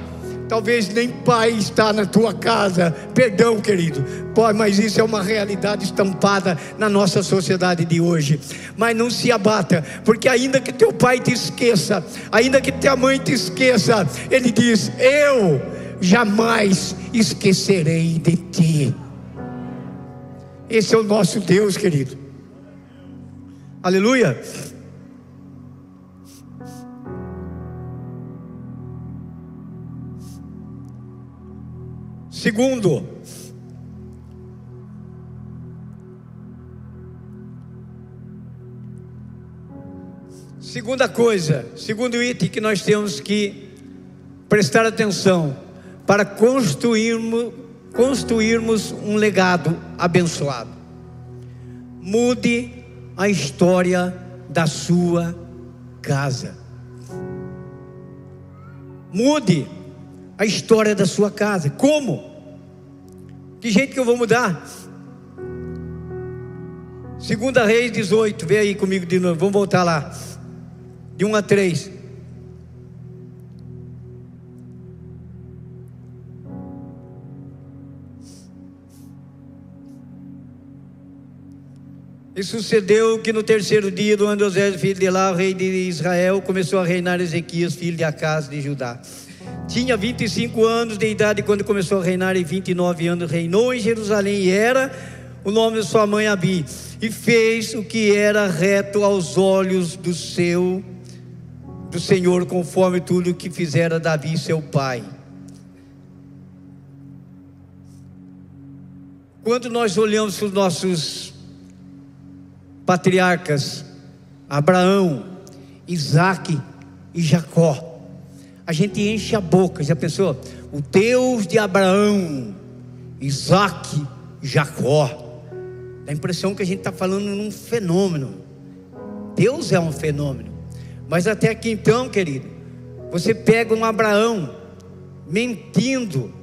Talvez nem pai está na tua casa. Perdão, querido. Pode, mas isso é uma realidade estampada na nossa sociedade de hoje. Mas não se abata, porque ainda que teu pai te esqueça, ainda que tua mãe te esqueça, ele diz: "Eu jamais esquecerei de ti". Esse é o nosso Deus, querido. Aleluia. Segundo, segunda coisa, segundo item que nós temos que prestar atenção para construirmos, construirmos um legado abençoado. Mude a história da sua casa. Mude a história da sua casa. Como? Que jeito que eu vou mudar? Segunda Reis 18, vem aí comigo de novo, vamos voltar lá. De 1 a 3. E sucedeu que no terceiro dia do ano de Osés, filho de Lá, rei de Israel, começou a reinar Ezequias, filho de Acas de Judá. Tinha 25 anos de idade quando começou a reinar, e 29 anos reinou em Jerusalém, e era o nome de sua mãe Abi, e fez o que era reto aos olhos do seu do Senhor, conforme tudo o que fizera Davi, seu pai. Quando nós olhamos para os nossos patriarcas, Abraão, Isaac e Jacó, a gente enche a boca. Já pensou? O Deus de Abraão, Isaac, Jacó. Dá a impressão que a gente está falando num fenômeno. Deus é um fenômeno. Mas até aqui então, querido, você pega um Abraão, mentindo,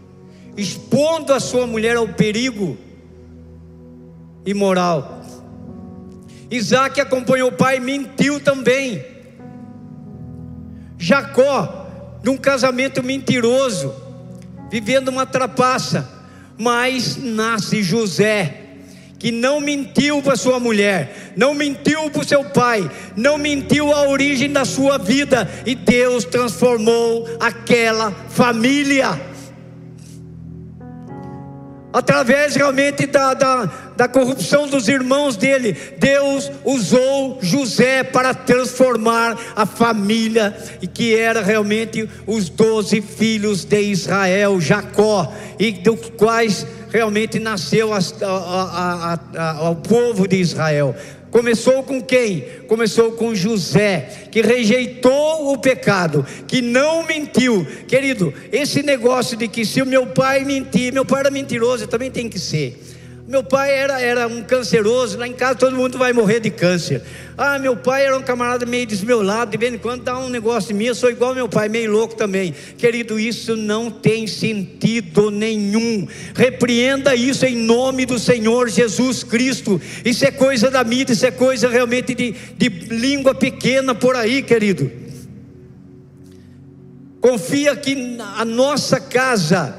expondo a sua mulher ao perigo imoral. Isaac acompanhou o pai mentiu também. Jacó, num casamento mentiroso, vivendo uma trapaça, mas nasce José, que não mentiu para sua mulher, não mentiu para o seu pai, não mentiu a origem da sua vida, e Deus transformou aquela família através realmente da, da, da, corrupção dos irmãos dele, Deus usou José para transformar a família, e que era realmente os doze filhos de Israel, Jacó, e dos quais realmente nasceu a, a, a, ao povo de Israel. Começou com quem? Começou com José, que rejeitou o pecado, que não mentiu. Querido, esse negócio de que se o meu pai mentir, meu pai era mentiroso, também tem que ser. Meu pai era, era um canceroso, lá em casa todo mundo vai morrer de câncer. Ah, meu pai era um camarada meio desmiolado, de vez em quando dá um negócio em mim, eu sou igual meu pai, meio louco também. Querido, isso não tem sentido nenhum. Repreenda isso em nome do Senhor Jesus Cristo. Isso é coisa da mídia, isso é coisa realmente de, de língua pequena por aí, querido. Confia que a nossa casa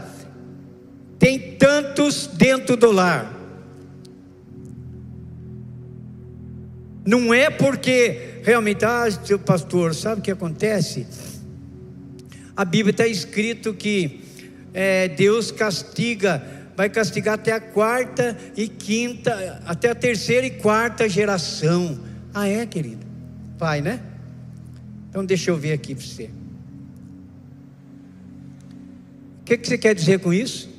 tem tantos dentro do lar Não é porque realmente, ah, seu pastor, sabe o que acontece? A Bíblia está escrito que é, Deus castiga, vai castigar até a quarta e quinta, até a terceira e quarta geração. Ah, é, querido? Vai, né? Então deixa eu ver aqui para você. O que, que você quer dizer com isso?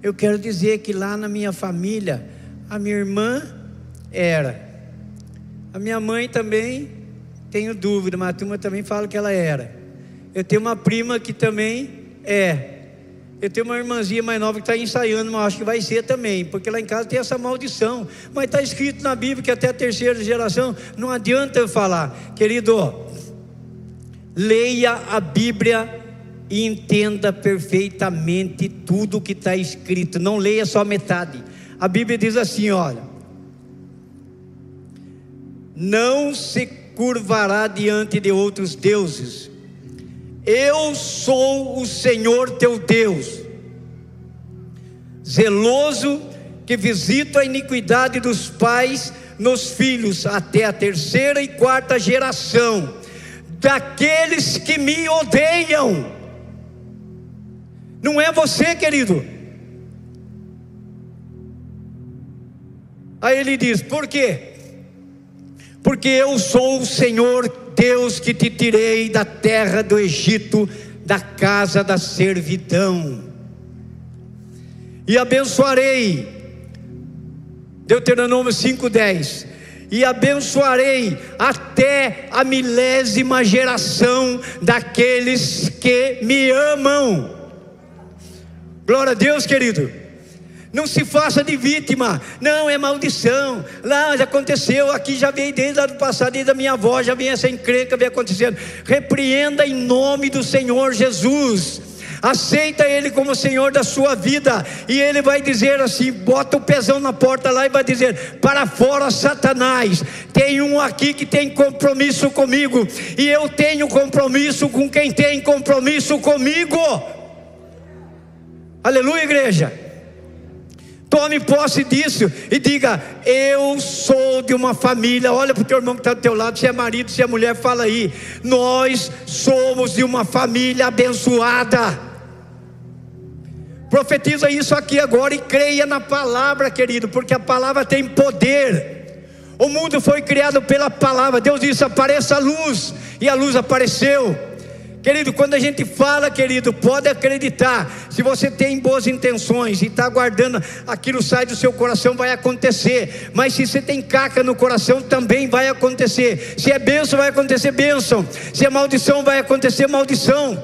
Eu quero dizer que lá na minha família, a minha irmã era a minha mãe também, tenho dúvida, mas a turma também fala que ela era. Eu tenho uma prima que também é. Eu tenho uma irmãzinha mais nova que está ensaiando, mas acho que vai ser também, porque lá em casa tem essa maldição. Mas está escrito na Bíblia que até a terceira geração, não adianta eu falar. Querido, leia a Bíblia e entenda perfeitamente tudo o que está escrito. Não leia só metade. A Bíblia diz assim: olha, não se curvará diante de outros deuses. Eu sou o Senhor teu Deus, zeloso que visito a iniquidade dos pais nos filhos até a terceira e quarta geração daqueles que me odeiam. Não é você, querido. Aí ele diz: por quê? Porque eu sou o Senhor Deus que te tirei da terra do Egito, da casa da servidão, e abençoarei, Deuteronômio 5,10, e abençoarei até a milésima geração daqueles que me amam. Glória a Deus, querido. Não se faça de vítima, não é maldição. Lá já aconteceu, aqui já veio desde o passado, desde a minha avó, já vem essa encrenca, vem acontecendo. Repreenda em nome do Senhor Jesus. Aceita Ele como Senhor da sua vida, e Ele vai dizer assim: bota o pezão na porta lá e vai dizer: para fora, Satanás. Tem um aqui que tem compromisso comigo, e eu tenho compromisso com quem tem compromisso comigo. Aleluia, igreja. Tome posse disso e diga: Eu sou de uma família. Olha para o teu irmão que está do teu lado, se é marido, se é mulher, fala aí. Nós somos de uma família abençoada. Profetiza isso aqui agora e creia na palavra, querido, porque a palavra tem poder. O mundo foi criado pela palavra. Deus disse: apareça a luz, e a luz apareceu. Querido, quando a gente fala, querido, pode acreditar. Se você tem boas intenções e está guardando aquilo sai do seu coração, vai acontecer. Mas se você tem caca no coração, também vai acontecer. Se é bênção, vai acontecer bênção. Se é maldição, vai acontecer maldição.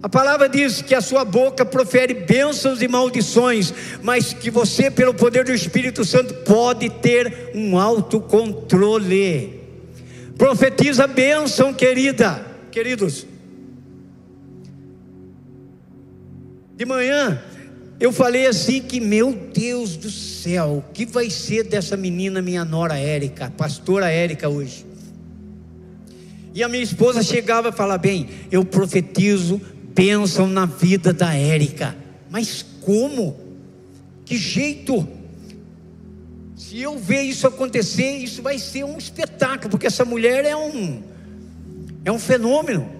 A palavra diz que a sua boca profere bênçãos e maldições, mas que você, pelo poder do Espírito Santo, pode ter um autocontrole. Profetiza bênção, querida, queridos. De manhã, eu falei assim que, meu Deus do céu, o que vai ser dessa menina, minha nora Érica, pastora Érica hoje? E a minha esposa chegava e falava: Bem, eu profetizo bênção na vida da Érica. Mas como? Que jeito? Se eu ver isso acontecer, isso vai ser um espetáculo, porque essa mulher é um é um fenômeno.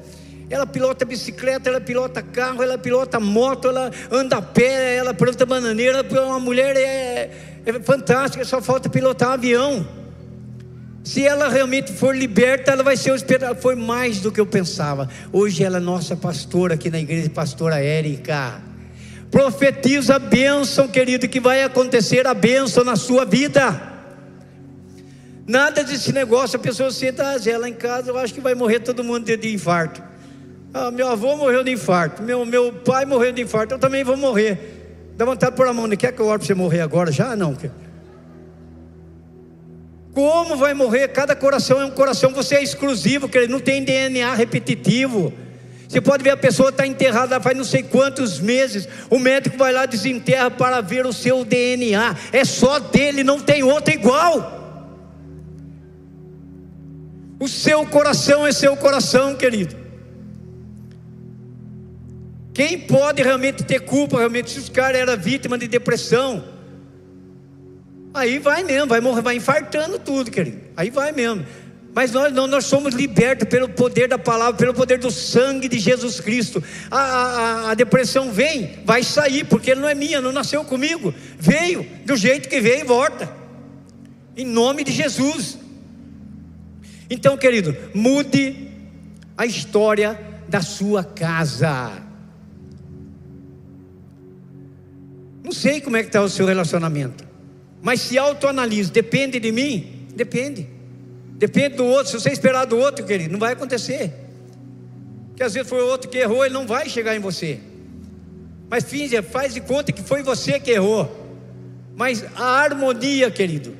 Ela pilota bicicleta, ela pilota carro, ela pilota moto, ela anda a pé, ela planta bananeira. Uma mulher é, é fantástica, só falta pilotar avião. Se ela realmente for liberta, ela vai ser hospedada. Foi mais do que eu pensava. Hoje ela é nossa pastora aqui na igreja, pastora Érica. Profetiza a bênção, querido, que vai acontecer a bênção na sua vida. Nada desse negócio, a pessoa senta, ah, lá em casa, eu acho que vai morrer todo mundo de infarto. Ah, meu avô morreu de infarto, meu, meu pai morreu de infarto, eu também vou morrer. Dá vontade de pôr a mão, não quer que eu ore para você morrer agora? Já não. Como vai morrer? Cada coração é um coração, você é exclusivo, que não tem DNA repetitivo. Você pode ver a pessoa está enterrada faz não sei quantos meses. O médico vai lá desenterra para ver o seu DNA. É só dele, não tem outro igual. O seu coração é seu coração, querido. Quem pode realmente ter culpa, realmente, se os caras eram vítima de depressão? Aí vai mesmo, vai morrer, vai infartando tudo, querido. Aí vai mesmo. Mas nós não, nós somos libertos pelo poder da palavra, pelo poder do sangue de Jesus Cristo. A, a, a, depressão vem, vai sair, porque não é minha, não nasceu comigo. Veio, do jeito que veio, volta. Em nome de Jesus. Então, querido, mude a história da sua casa. Não sei como é que está o seu relacionamento. Mas se autoanalise, depende de mim? Depende. Depende do outro. Se você esperar do outro, querido, não vai acontecer. Que às vezes foi o outro que errou, ele não vai chegar em você. Mas finge, faz de conta que foi você que errou. Mas a harmonia, querido,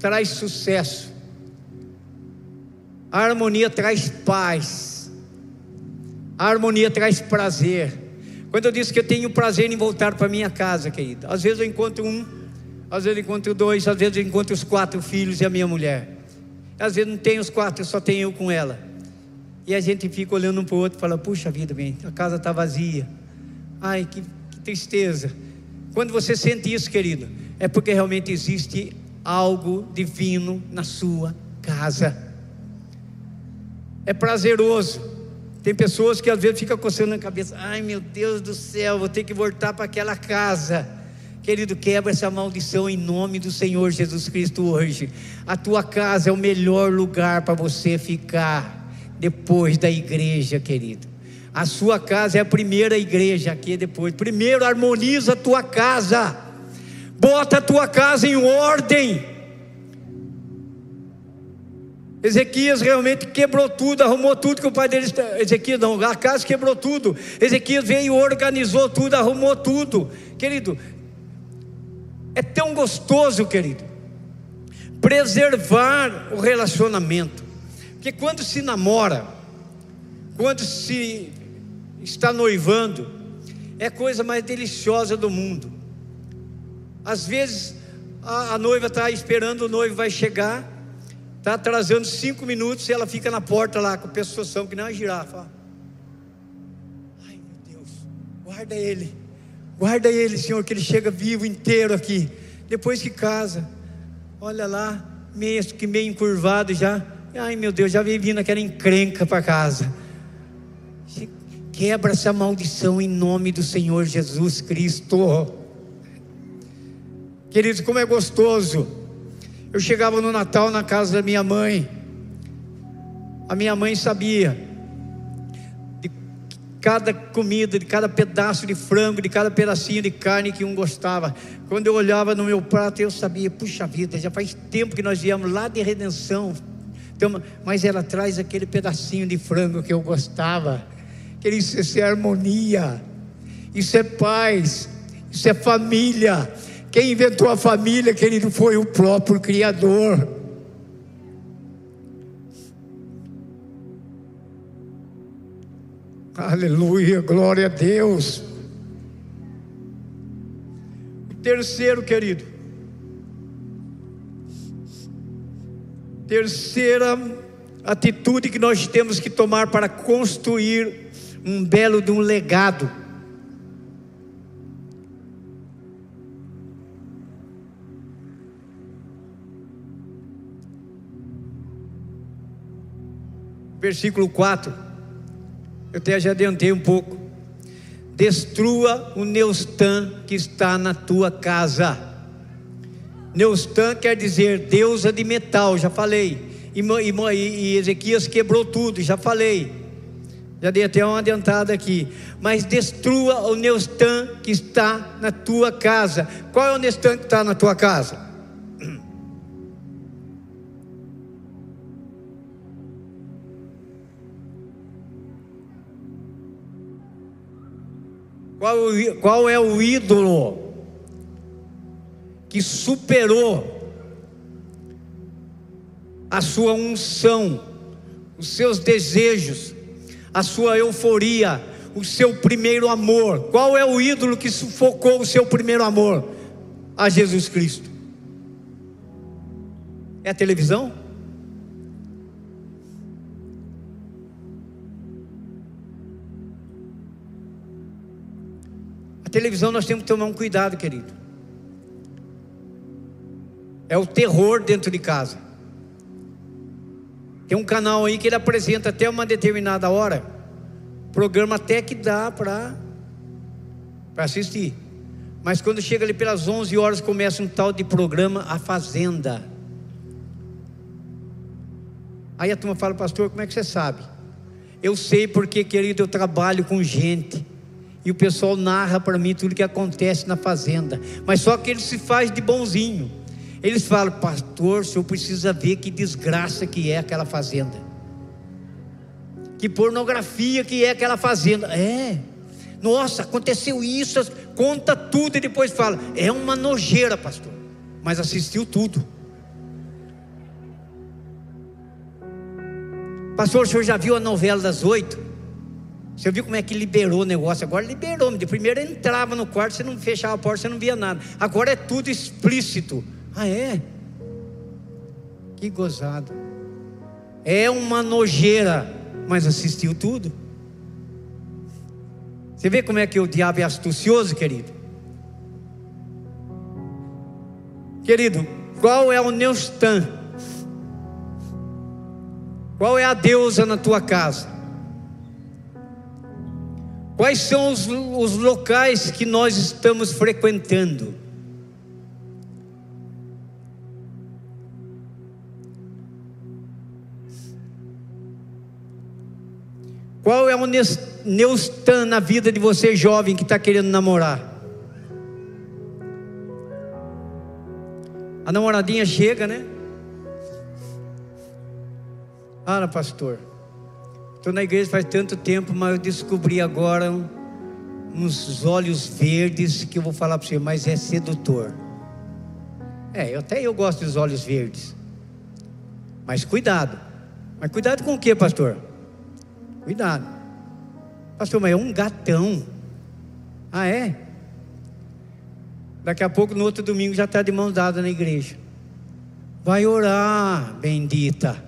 traz sucesso. A harmonia traz paz. A harmonia traz prazer. Quando eu disse que eu tenho prazer em voltar para minha casa, querida, às vezes eu encontro um, às vezes eu encontro dois, às vezes eu encontro os quatro filhos e a minha mulher. Às vezes não tem os quatro, só tenho eu com ela. E a gente fica olhando um para o outro e fala: Puxa vida, bem, a casa está vazia. Ai, que, que tristeza. Quando você sente isso, querido, é porque realmente existe algo divino na sua casa. É prazeroso tem pessoas que às vezes ficam coçando na cabeça: ai meu Deus do céu, vou ter que voltar para aquela casa. Querido, quebra essa maldição em nome do Senhor Jesus Cristo hoje. A tua casa é o melhor lugar para você ficar depois da igreja, querido. A sua casa é a primeira igreja aqui depois. Primeiro harmoniza a tua casa. Bota a tua casa em ordem. Ezequias realmente quebrou tudo, arrumou tudo que o pai dele. Ezequias não, a casa quebrou tudo. Ezequias veio, organizou tudo, arrumou tudo. Querido, é tão gostoso, querido, preservar o relacionamento. Porque quando se namora, quando se está noivando, é a coisa mais deliciosa do mundo. Às vezes a, a noiva está esperando, o noivo vai chegar Está atrasando cinco minutos e ela fica na porta lá com a pessoa que nem uma girafa. Ai meu Deus, guarda ele, guarda ele, Senhor, que ele chega vivo inteiro aqui. Depois que casa, olha lá, meio que meio encurvado já. Ai meu Deus, já veio vindo aquela encrenca para casa. Quebra essa maldição em nome do Senhor Jesus Cristo. Queridos, como é gostoso eu chegava no Natal na casa da minha mãe. A minha mãe sabia de cada comida, de cada pedaço de frango, de cada pedacinho de carne que um gostava. Quando eu olhava no meu prato, eu sabia, puxa vida, já faz tempo que nós viemos lá de redenção. Então, mas ela traz aquele pedacinho de frango que eu gostava. Que isso é harmonia, isso é paz, isso é família. Quem inventou a família, querido, foi o próprio Criador. Aleluia, glória a Deus. Terceiro, querido. Terceira atitude que nós temos que tomar para construir um belo de um legado. Versículo 4. Eu até já adiantei um pouco. Destrua o Neustan que está na tua casa. Neustan quer dizer deusa de metal, já falei. E, e, e Ezequias quebrou tudo, já falei. Já dei até uma adiantada aqui. Mas destrua o Neustan que está na tua casa. Qual é o Neustan que está na tua casa? Qual, qual é o ídolo que superou a sua unção, os seus desejos, a sua euforia, o seu primeiro amor? Qual é o ídolo que sufocou o seu primeiro amor? A Jesus Cristo. É a televisão? Televisão nós temos que tomar um cuidado, querido. É o terror dentro de casa. Tem um canal aí que ele apresenta até uma determinada hora, programa até que dá para assistir. Mas quando chega ali pelas 11 horas começa um tal de programa A Fazenda. Aí a turma fala, pastor, como é que você sabe? Eu sei porque, querido, eu trabalho com gente e o pessoal narra para mim tudo que acontece na fazenda. Mas só que ele se faz de bonzinho. Eles falam, pastor, o senhor precisa ver que desgraça que é aquela fazenda. Que pornografia que é aquela fazenda. É. Nossa, aconteceu isso, conta tudo e depois fala. É uma nojeira, pastor. Mas assistiu tudo. Pastor, o senhor já viu a novela das oito? Você viu como é que liberou o negócio? Agora liberou. De primeiro entrava no quarto, você não fechava a porta, você não via nada. Agora é tudo explícito. Ah, é? Que gozado. É uma nojeira, mas assistiu tudo. Você vê como é que o diabo é astucioso, querido? Querido, qual é o Neustan? Qual é a deusa na tua casa? Quais são os, os locais que nós estamos frequentando? Qual é o Neustan na vida de você jovem que está querendo namorar? A namoradinha chega, né? Ah, pastor. Estou na igreja faz tanto tempo, mas eu descobri agora uns olhos verdes que eu vou falar para você, mas é sedutor. É, até eu gosto dos olhos verdes. Mas cuidado. Mas cuidado com o que, pastor? Cuidado. Pastor, mas é um gatão. Ah, é? Daqui a pouco, no outro domingo, já está de mão dada na igreja. Vai orar, bendita.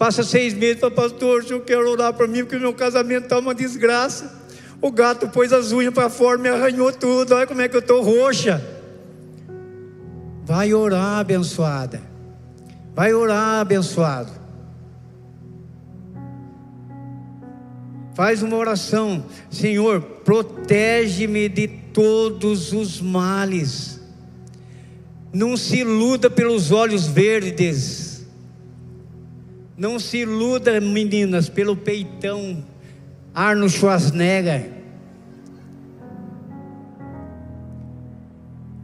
Passa seis meses para pastor, o senhor quer orar para mim porque meu casamento está uma desgraça. O gato pôs as unhas para fora, me arranhou tudo. Olha como é que eu estou roxa. Vai orar, abençoada. Vai orar, abençoado. Faz uma oração, Senhor, protege-me de todos os males. Não se iluda pelos olhos verdes não se iluda, meninas, pelo peitão Arnold Schwarzenegger.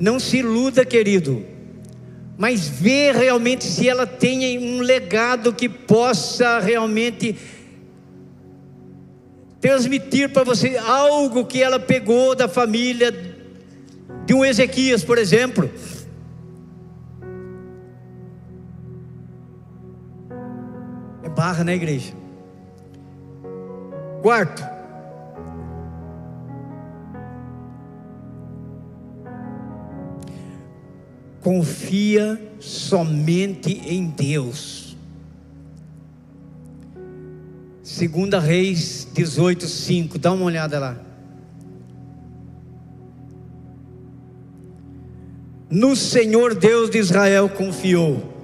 Não se iluda, querido, mas vê realmente se ela tem um legado que possa realmente transmitir para você algo que ela pegou da família de um Ezequias, por exemplo. barra na igreja. Quarto, confia somente em Deus. Segunda Reis 18, 5, dá uma olhada lá. No Senhor Deus de Israel confiou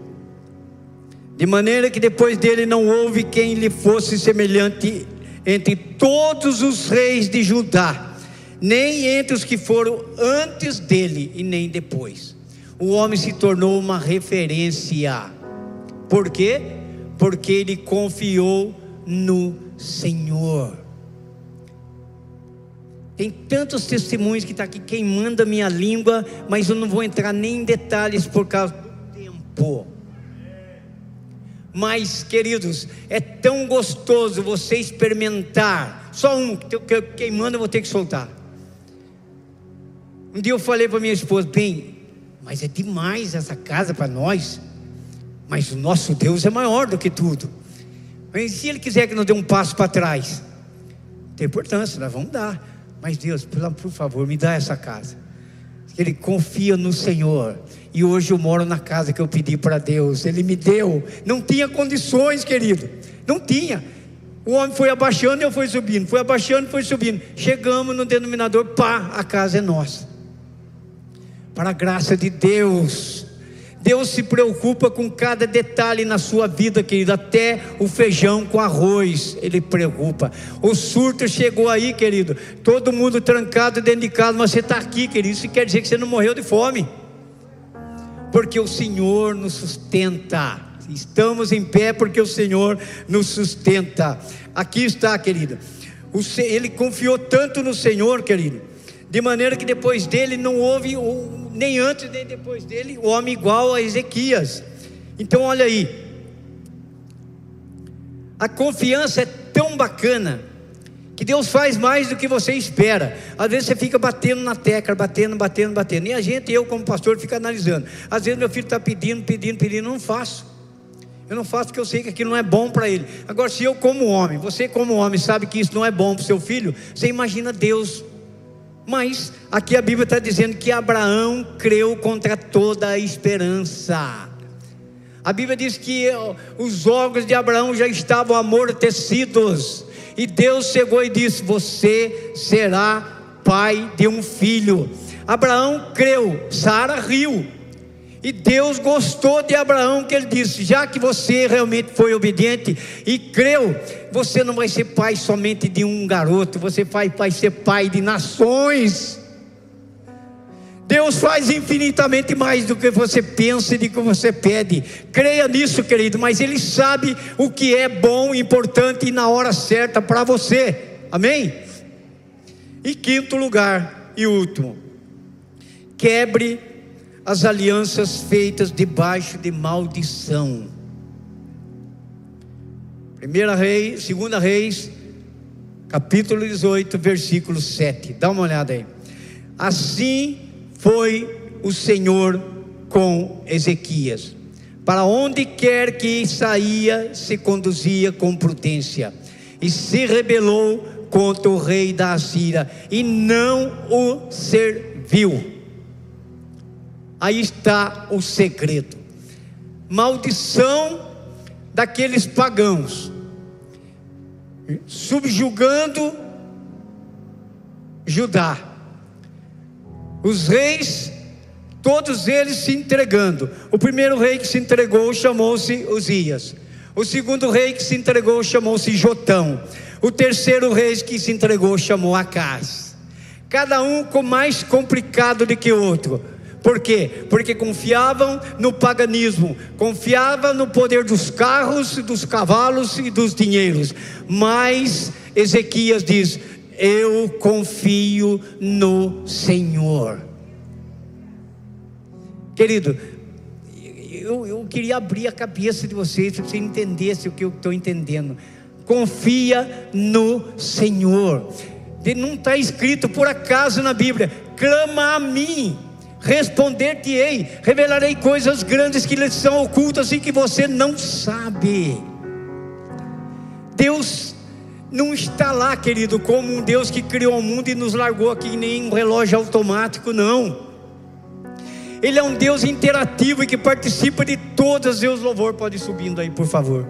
de maneira que depois dele não houve quem lhe fosse semelhante entre todos os reis de Judá, nem entre os que foram antes dele e nem depois. O homem se tornou uma referência. Por quê? Porque ele confiou no Senhor. Tem tantos testemunhos que está aqui queimando a minha língua, mas eu não vou entrar nem em detalhes por causa do tempo. Mas, queridos, é tão gostoso você experimentar. Só um, queimando eu vou ter que soltar. Um dia eu falei para minha esposa: bem, mas é demais essa casa para nós. Mas o nosso Deus é maior do que tudo. Mas se Ele quiser que nos dê um passo para trás, tem importância, nós vamos dar. Mas Deus, por favor, me dá essa casa. Ele confia no Senhor. E hoje eu moro na casa que eu pedi para Deus. Ele me deu. Não tinha condições, querido. Não tinha. O homem foi abaixando e eu fui subindo. Foi abaixando e foi subindo. Chegamos no denominador, pá, a casa é nossa. Para a graça de Deus. Deus se preocupa com cada detalhe na sua vida, querido, até o feijão com arroz, Ele preocupa. O surto chegou aí, querido, todo mundo trancado dentro de casa, mas você está aqui, querido, isso quer dizer que você não morreu de fome porque o Senhor nos sustenta. Estamos em pé porque o Senhor nos sustenta. Aqui está, querida. Ele confiou tanto no Senhor, querido, de maneira que depois dele não houve, nem antes nem depois dele, o homem igual a Ezequias. Então, olha aí. A confiança é tão bacana que Deus faz mais do que você espera. Às vezes você fica batendo na tecla, batendo, batendo, batendo. E a gente, eu como pastor, fica analisando. Às vezes meu filho está pedindo, pedindo, pedindo, não faço. Eu não faço porque eu sei que aquilo não é bom para ele. Agora, se eu, como homem, você, como homem, sabe que isso não é bom para o seu filho, você imagina Deus. Mas aqui a Bíblia está dizendo que Abraão creu contra toda a esperança. A Bíblia diz que os órgãos de Abraão já estavam amortecidos. E Deus chegou e disse: Você será pai de um filho. Abraão creu, Sara riu. E Deus gostou de Abraão, que ele disse: Já que você realmente foi obediente e creu, você não vai ser pai somente de um garoto, você vai, vai ser pai de nações. Deus faz infinitamente mais do que você pensa e do que você pede. Creia nisso, querido, mas Ele sabe o que é bom, importante e na hora certa para você. Amém? E quinto lugar e último, quebre as alianças feitas debaixo de maldição. Primeira Reis, segunda Reis, capítulo 18, versículo 7. Dá uma olhada aí. Assim foi o Senhor com Ezequias. Para onde quer que saía, se conduzia com prudência, e se rebelou contra o rei da Assíria, e não o serviu. Aí está o segredo. Maldição daqueles pagãos, subjugando Judá os reis, todos eles se entregando. O primeiro rei que se entregou chamou-se Uzias. O segundo rei que se entregou chamou-se Jotão. O terceiro rei que se entregou chamou Acaz. Cada um com mais complicado do que o outro. Por quê? Porque confiavam no paganismo, confiavam no poder dos carros, dos cavalos e dos dinheiros. Mas Ezequias diz: eu confio no Senhor. Querido, eu, eu queria abrir a cabeça de vocês para você entendesse o que eu estou entendendo. Confia no Senhor. Não está escrito por acaso na Bíblia: clama a mim, responder-te-ei, revelarei coisas grandes que lhe são ocultas e que você não sabe. Deus não está lá, querido, como um Deus que criou o mundo e nos largou aqui nem um relógio automático, não. Ele é um Deus interativo e que participa de todas. Deus louvor, pode ir subindo aí, por favor.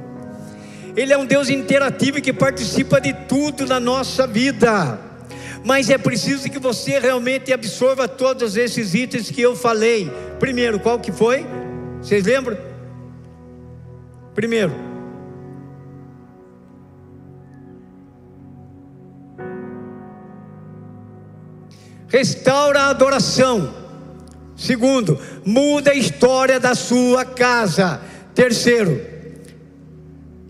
Ele é um Deus interativo e que participa de tudo na nossa vida. Mas é preciso que você realmente absorva todos esses itens que eu falei. Primeiro, qual que foi? Vocês lembram? Primeiro, restaura a adoração. Segundo, muda a história da sua casa. Terceiro,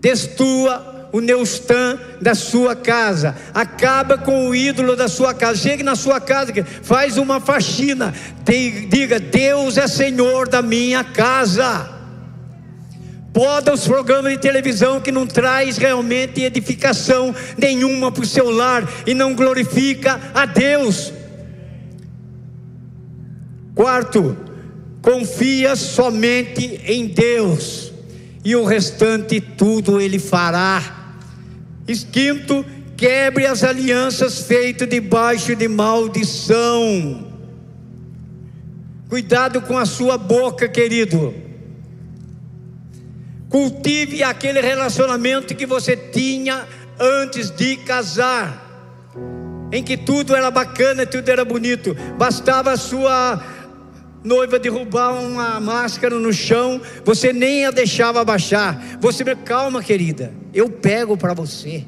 destua o Neustan da sua casa, acaba com o ídolo da sua casa. Chegue na sua casa, faz uma faxina, diga: Deus é Senhor da minha casa. Poda os programas de televisão que não traz realmente edificação nenhuma para o seu lar e não glorifica a Deus. Quarto, confia somente em Deus e o restante tudo Ele fará. Quinto, quebre as alianças feitas debaixo de maldição. Cuidado com a sua boca, querido. Cultive aquele relacionamento que você tinha antes de casar, em que tudo era bacana, tudo era bonito, bastava a sua noiva derrubar uma máscara no chão, você nem a deixava abaixar. Você, calma, querida, eu pego para você.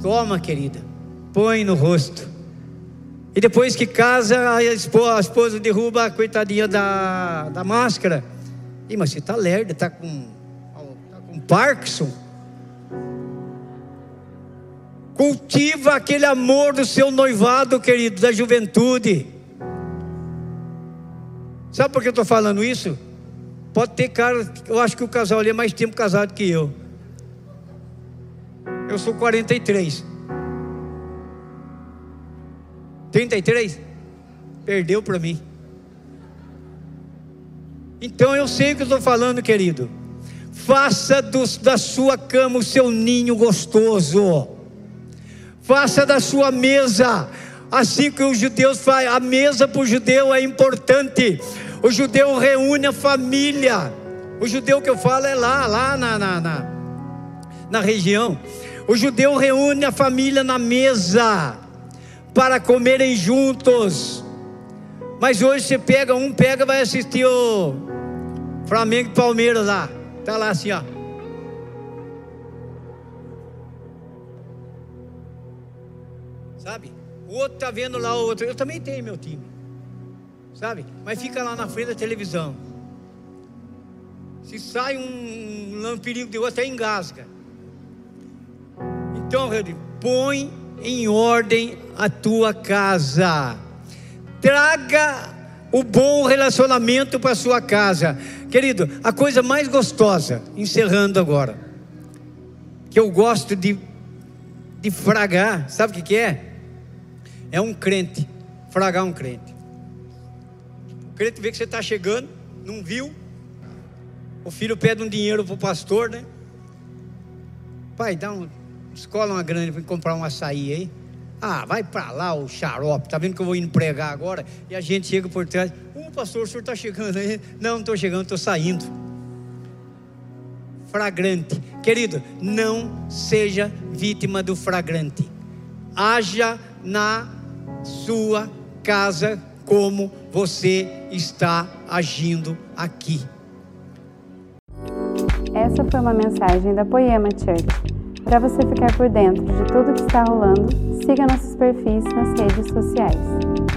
Toma, querida, põe no rosto. E depois que casa, a esposa, a esposa derruba a coitadinha da, da máscara. Ih, mas você está lerda, está com, tá com Parkinson. Cultiva aquele amor do seu noivado, querido, da juventude. Sabe por que eu estou falando isso? Pode ter cara, eu acho que o casal ali é mais tempo casado que eu. Eu sou 43. 33? Perdeu para mim. Então eu sei o que estou falando, querido. Faça da sua cama o seu ninho gostoso. Faça da sua mesa, assim que os judeus fazem. A mesa para o judeu é importante. O judeu reúne a família. O judeu que eu falo é lá, lá na, na, na, na região. O judeu reúne a família na mesa para comerem juntos. Mas hoje você pega um, pega, vai assistir o Flamengo e Palmeiras lá. Tá lá assim, ó. Sabe? O outro tá vendo lá o outro. Eu também tenho meu time sabe? Mas fica lá na frente da televisão. Se sai um, perigo de outro, até engasga. Então, põe em ordem a tua casa. Traga o bom relacionamento para sua casa. Querido, a coisa mais gostosa, encerrando agora, que eu gosto de, de fragar, sabe o que, que é? É um crente, fragar um crente crente vê que você está chegando, não viu. O filho pede um dinheiro para o pastor, né? Pai, dá um, escola uma grana para comprar um açaí aí. Ah, vai para lá o xarope, tá vendo que eu vou indo pregar agora? E a gente chega por trás, ô oh, pastor, o senhor está chegando aí? Não, não estou chegando, estou saindo. Fragrante. Querido, não seja vítima do fragrante. Haja na sua casa como você está agindo aqui. Essa foi uma mensagem da Poema Church. Para você ficar por dentro de tudo que está rolando, siga nossos perfis nas redes sociais.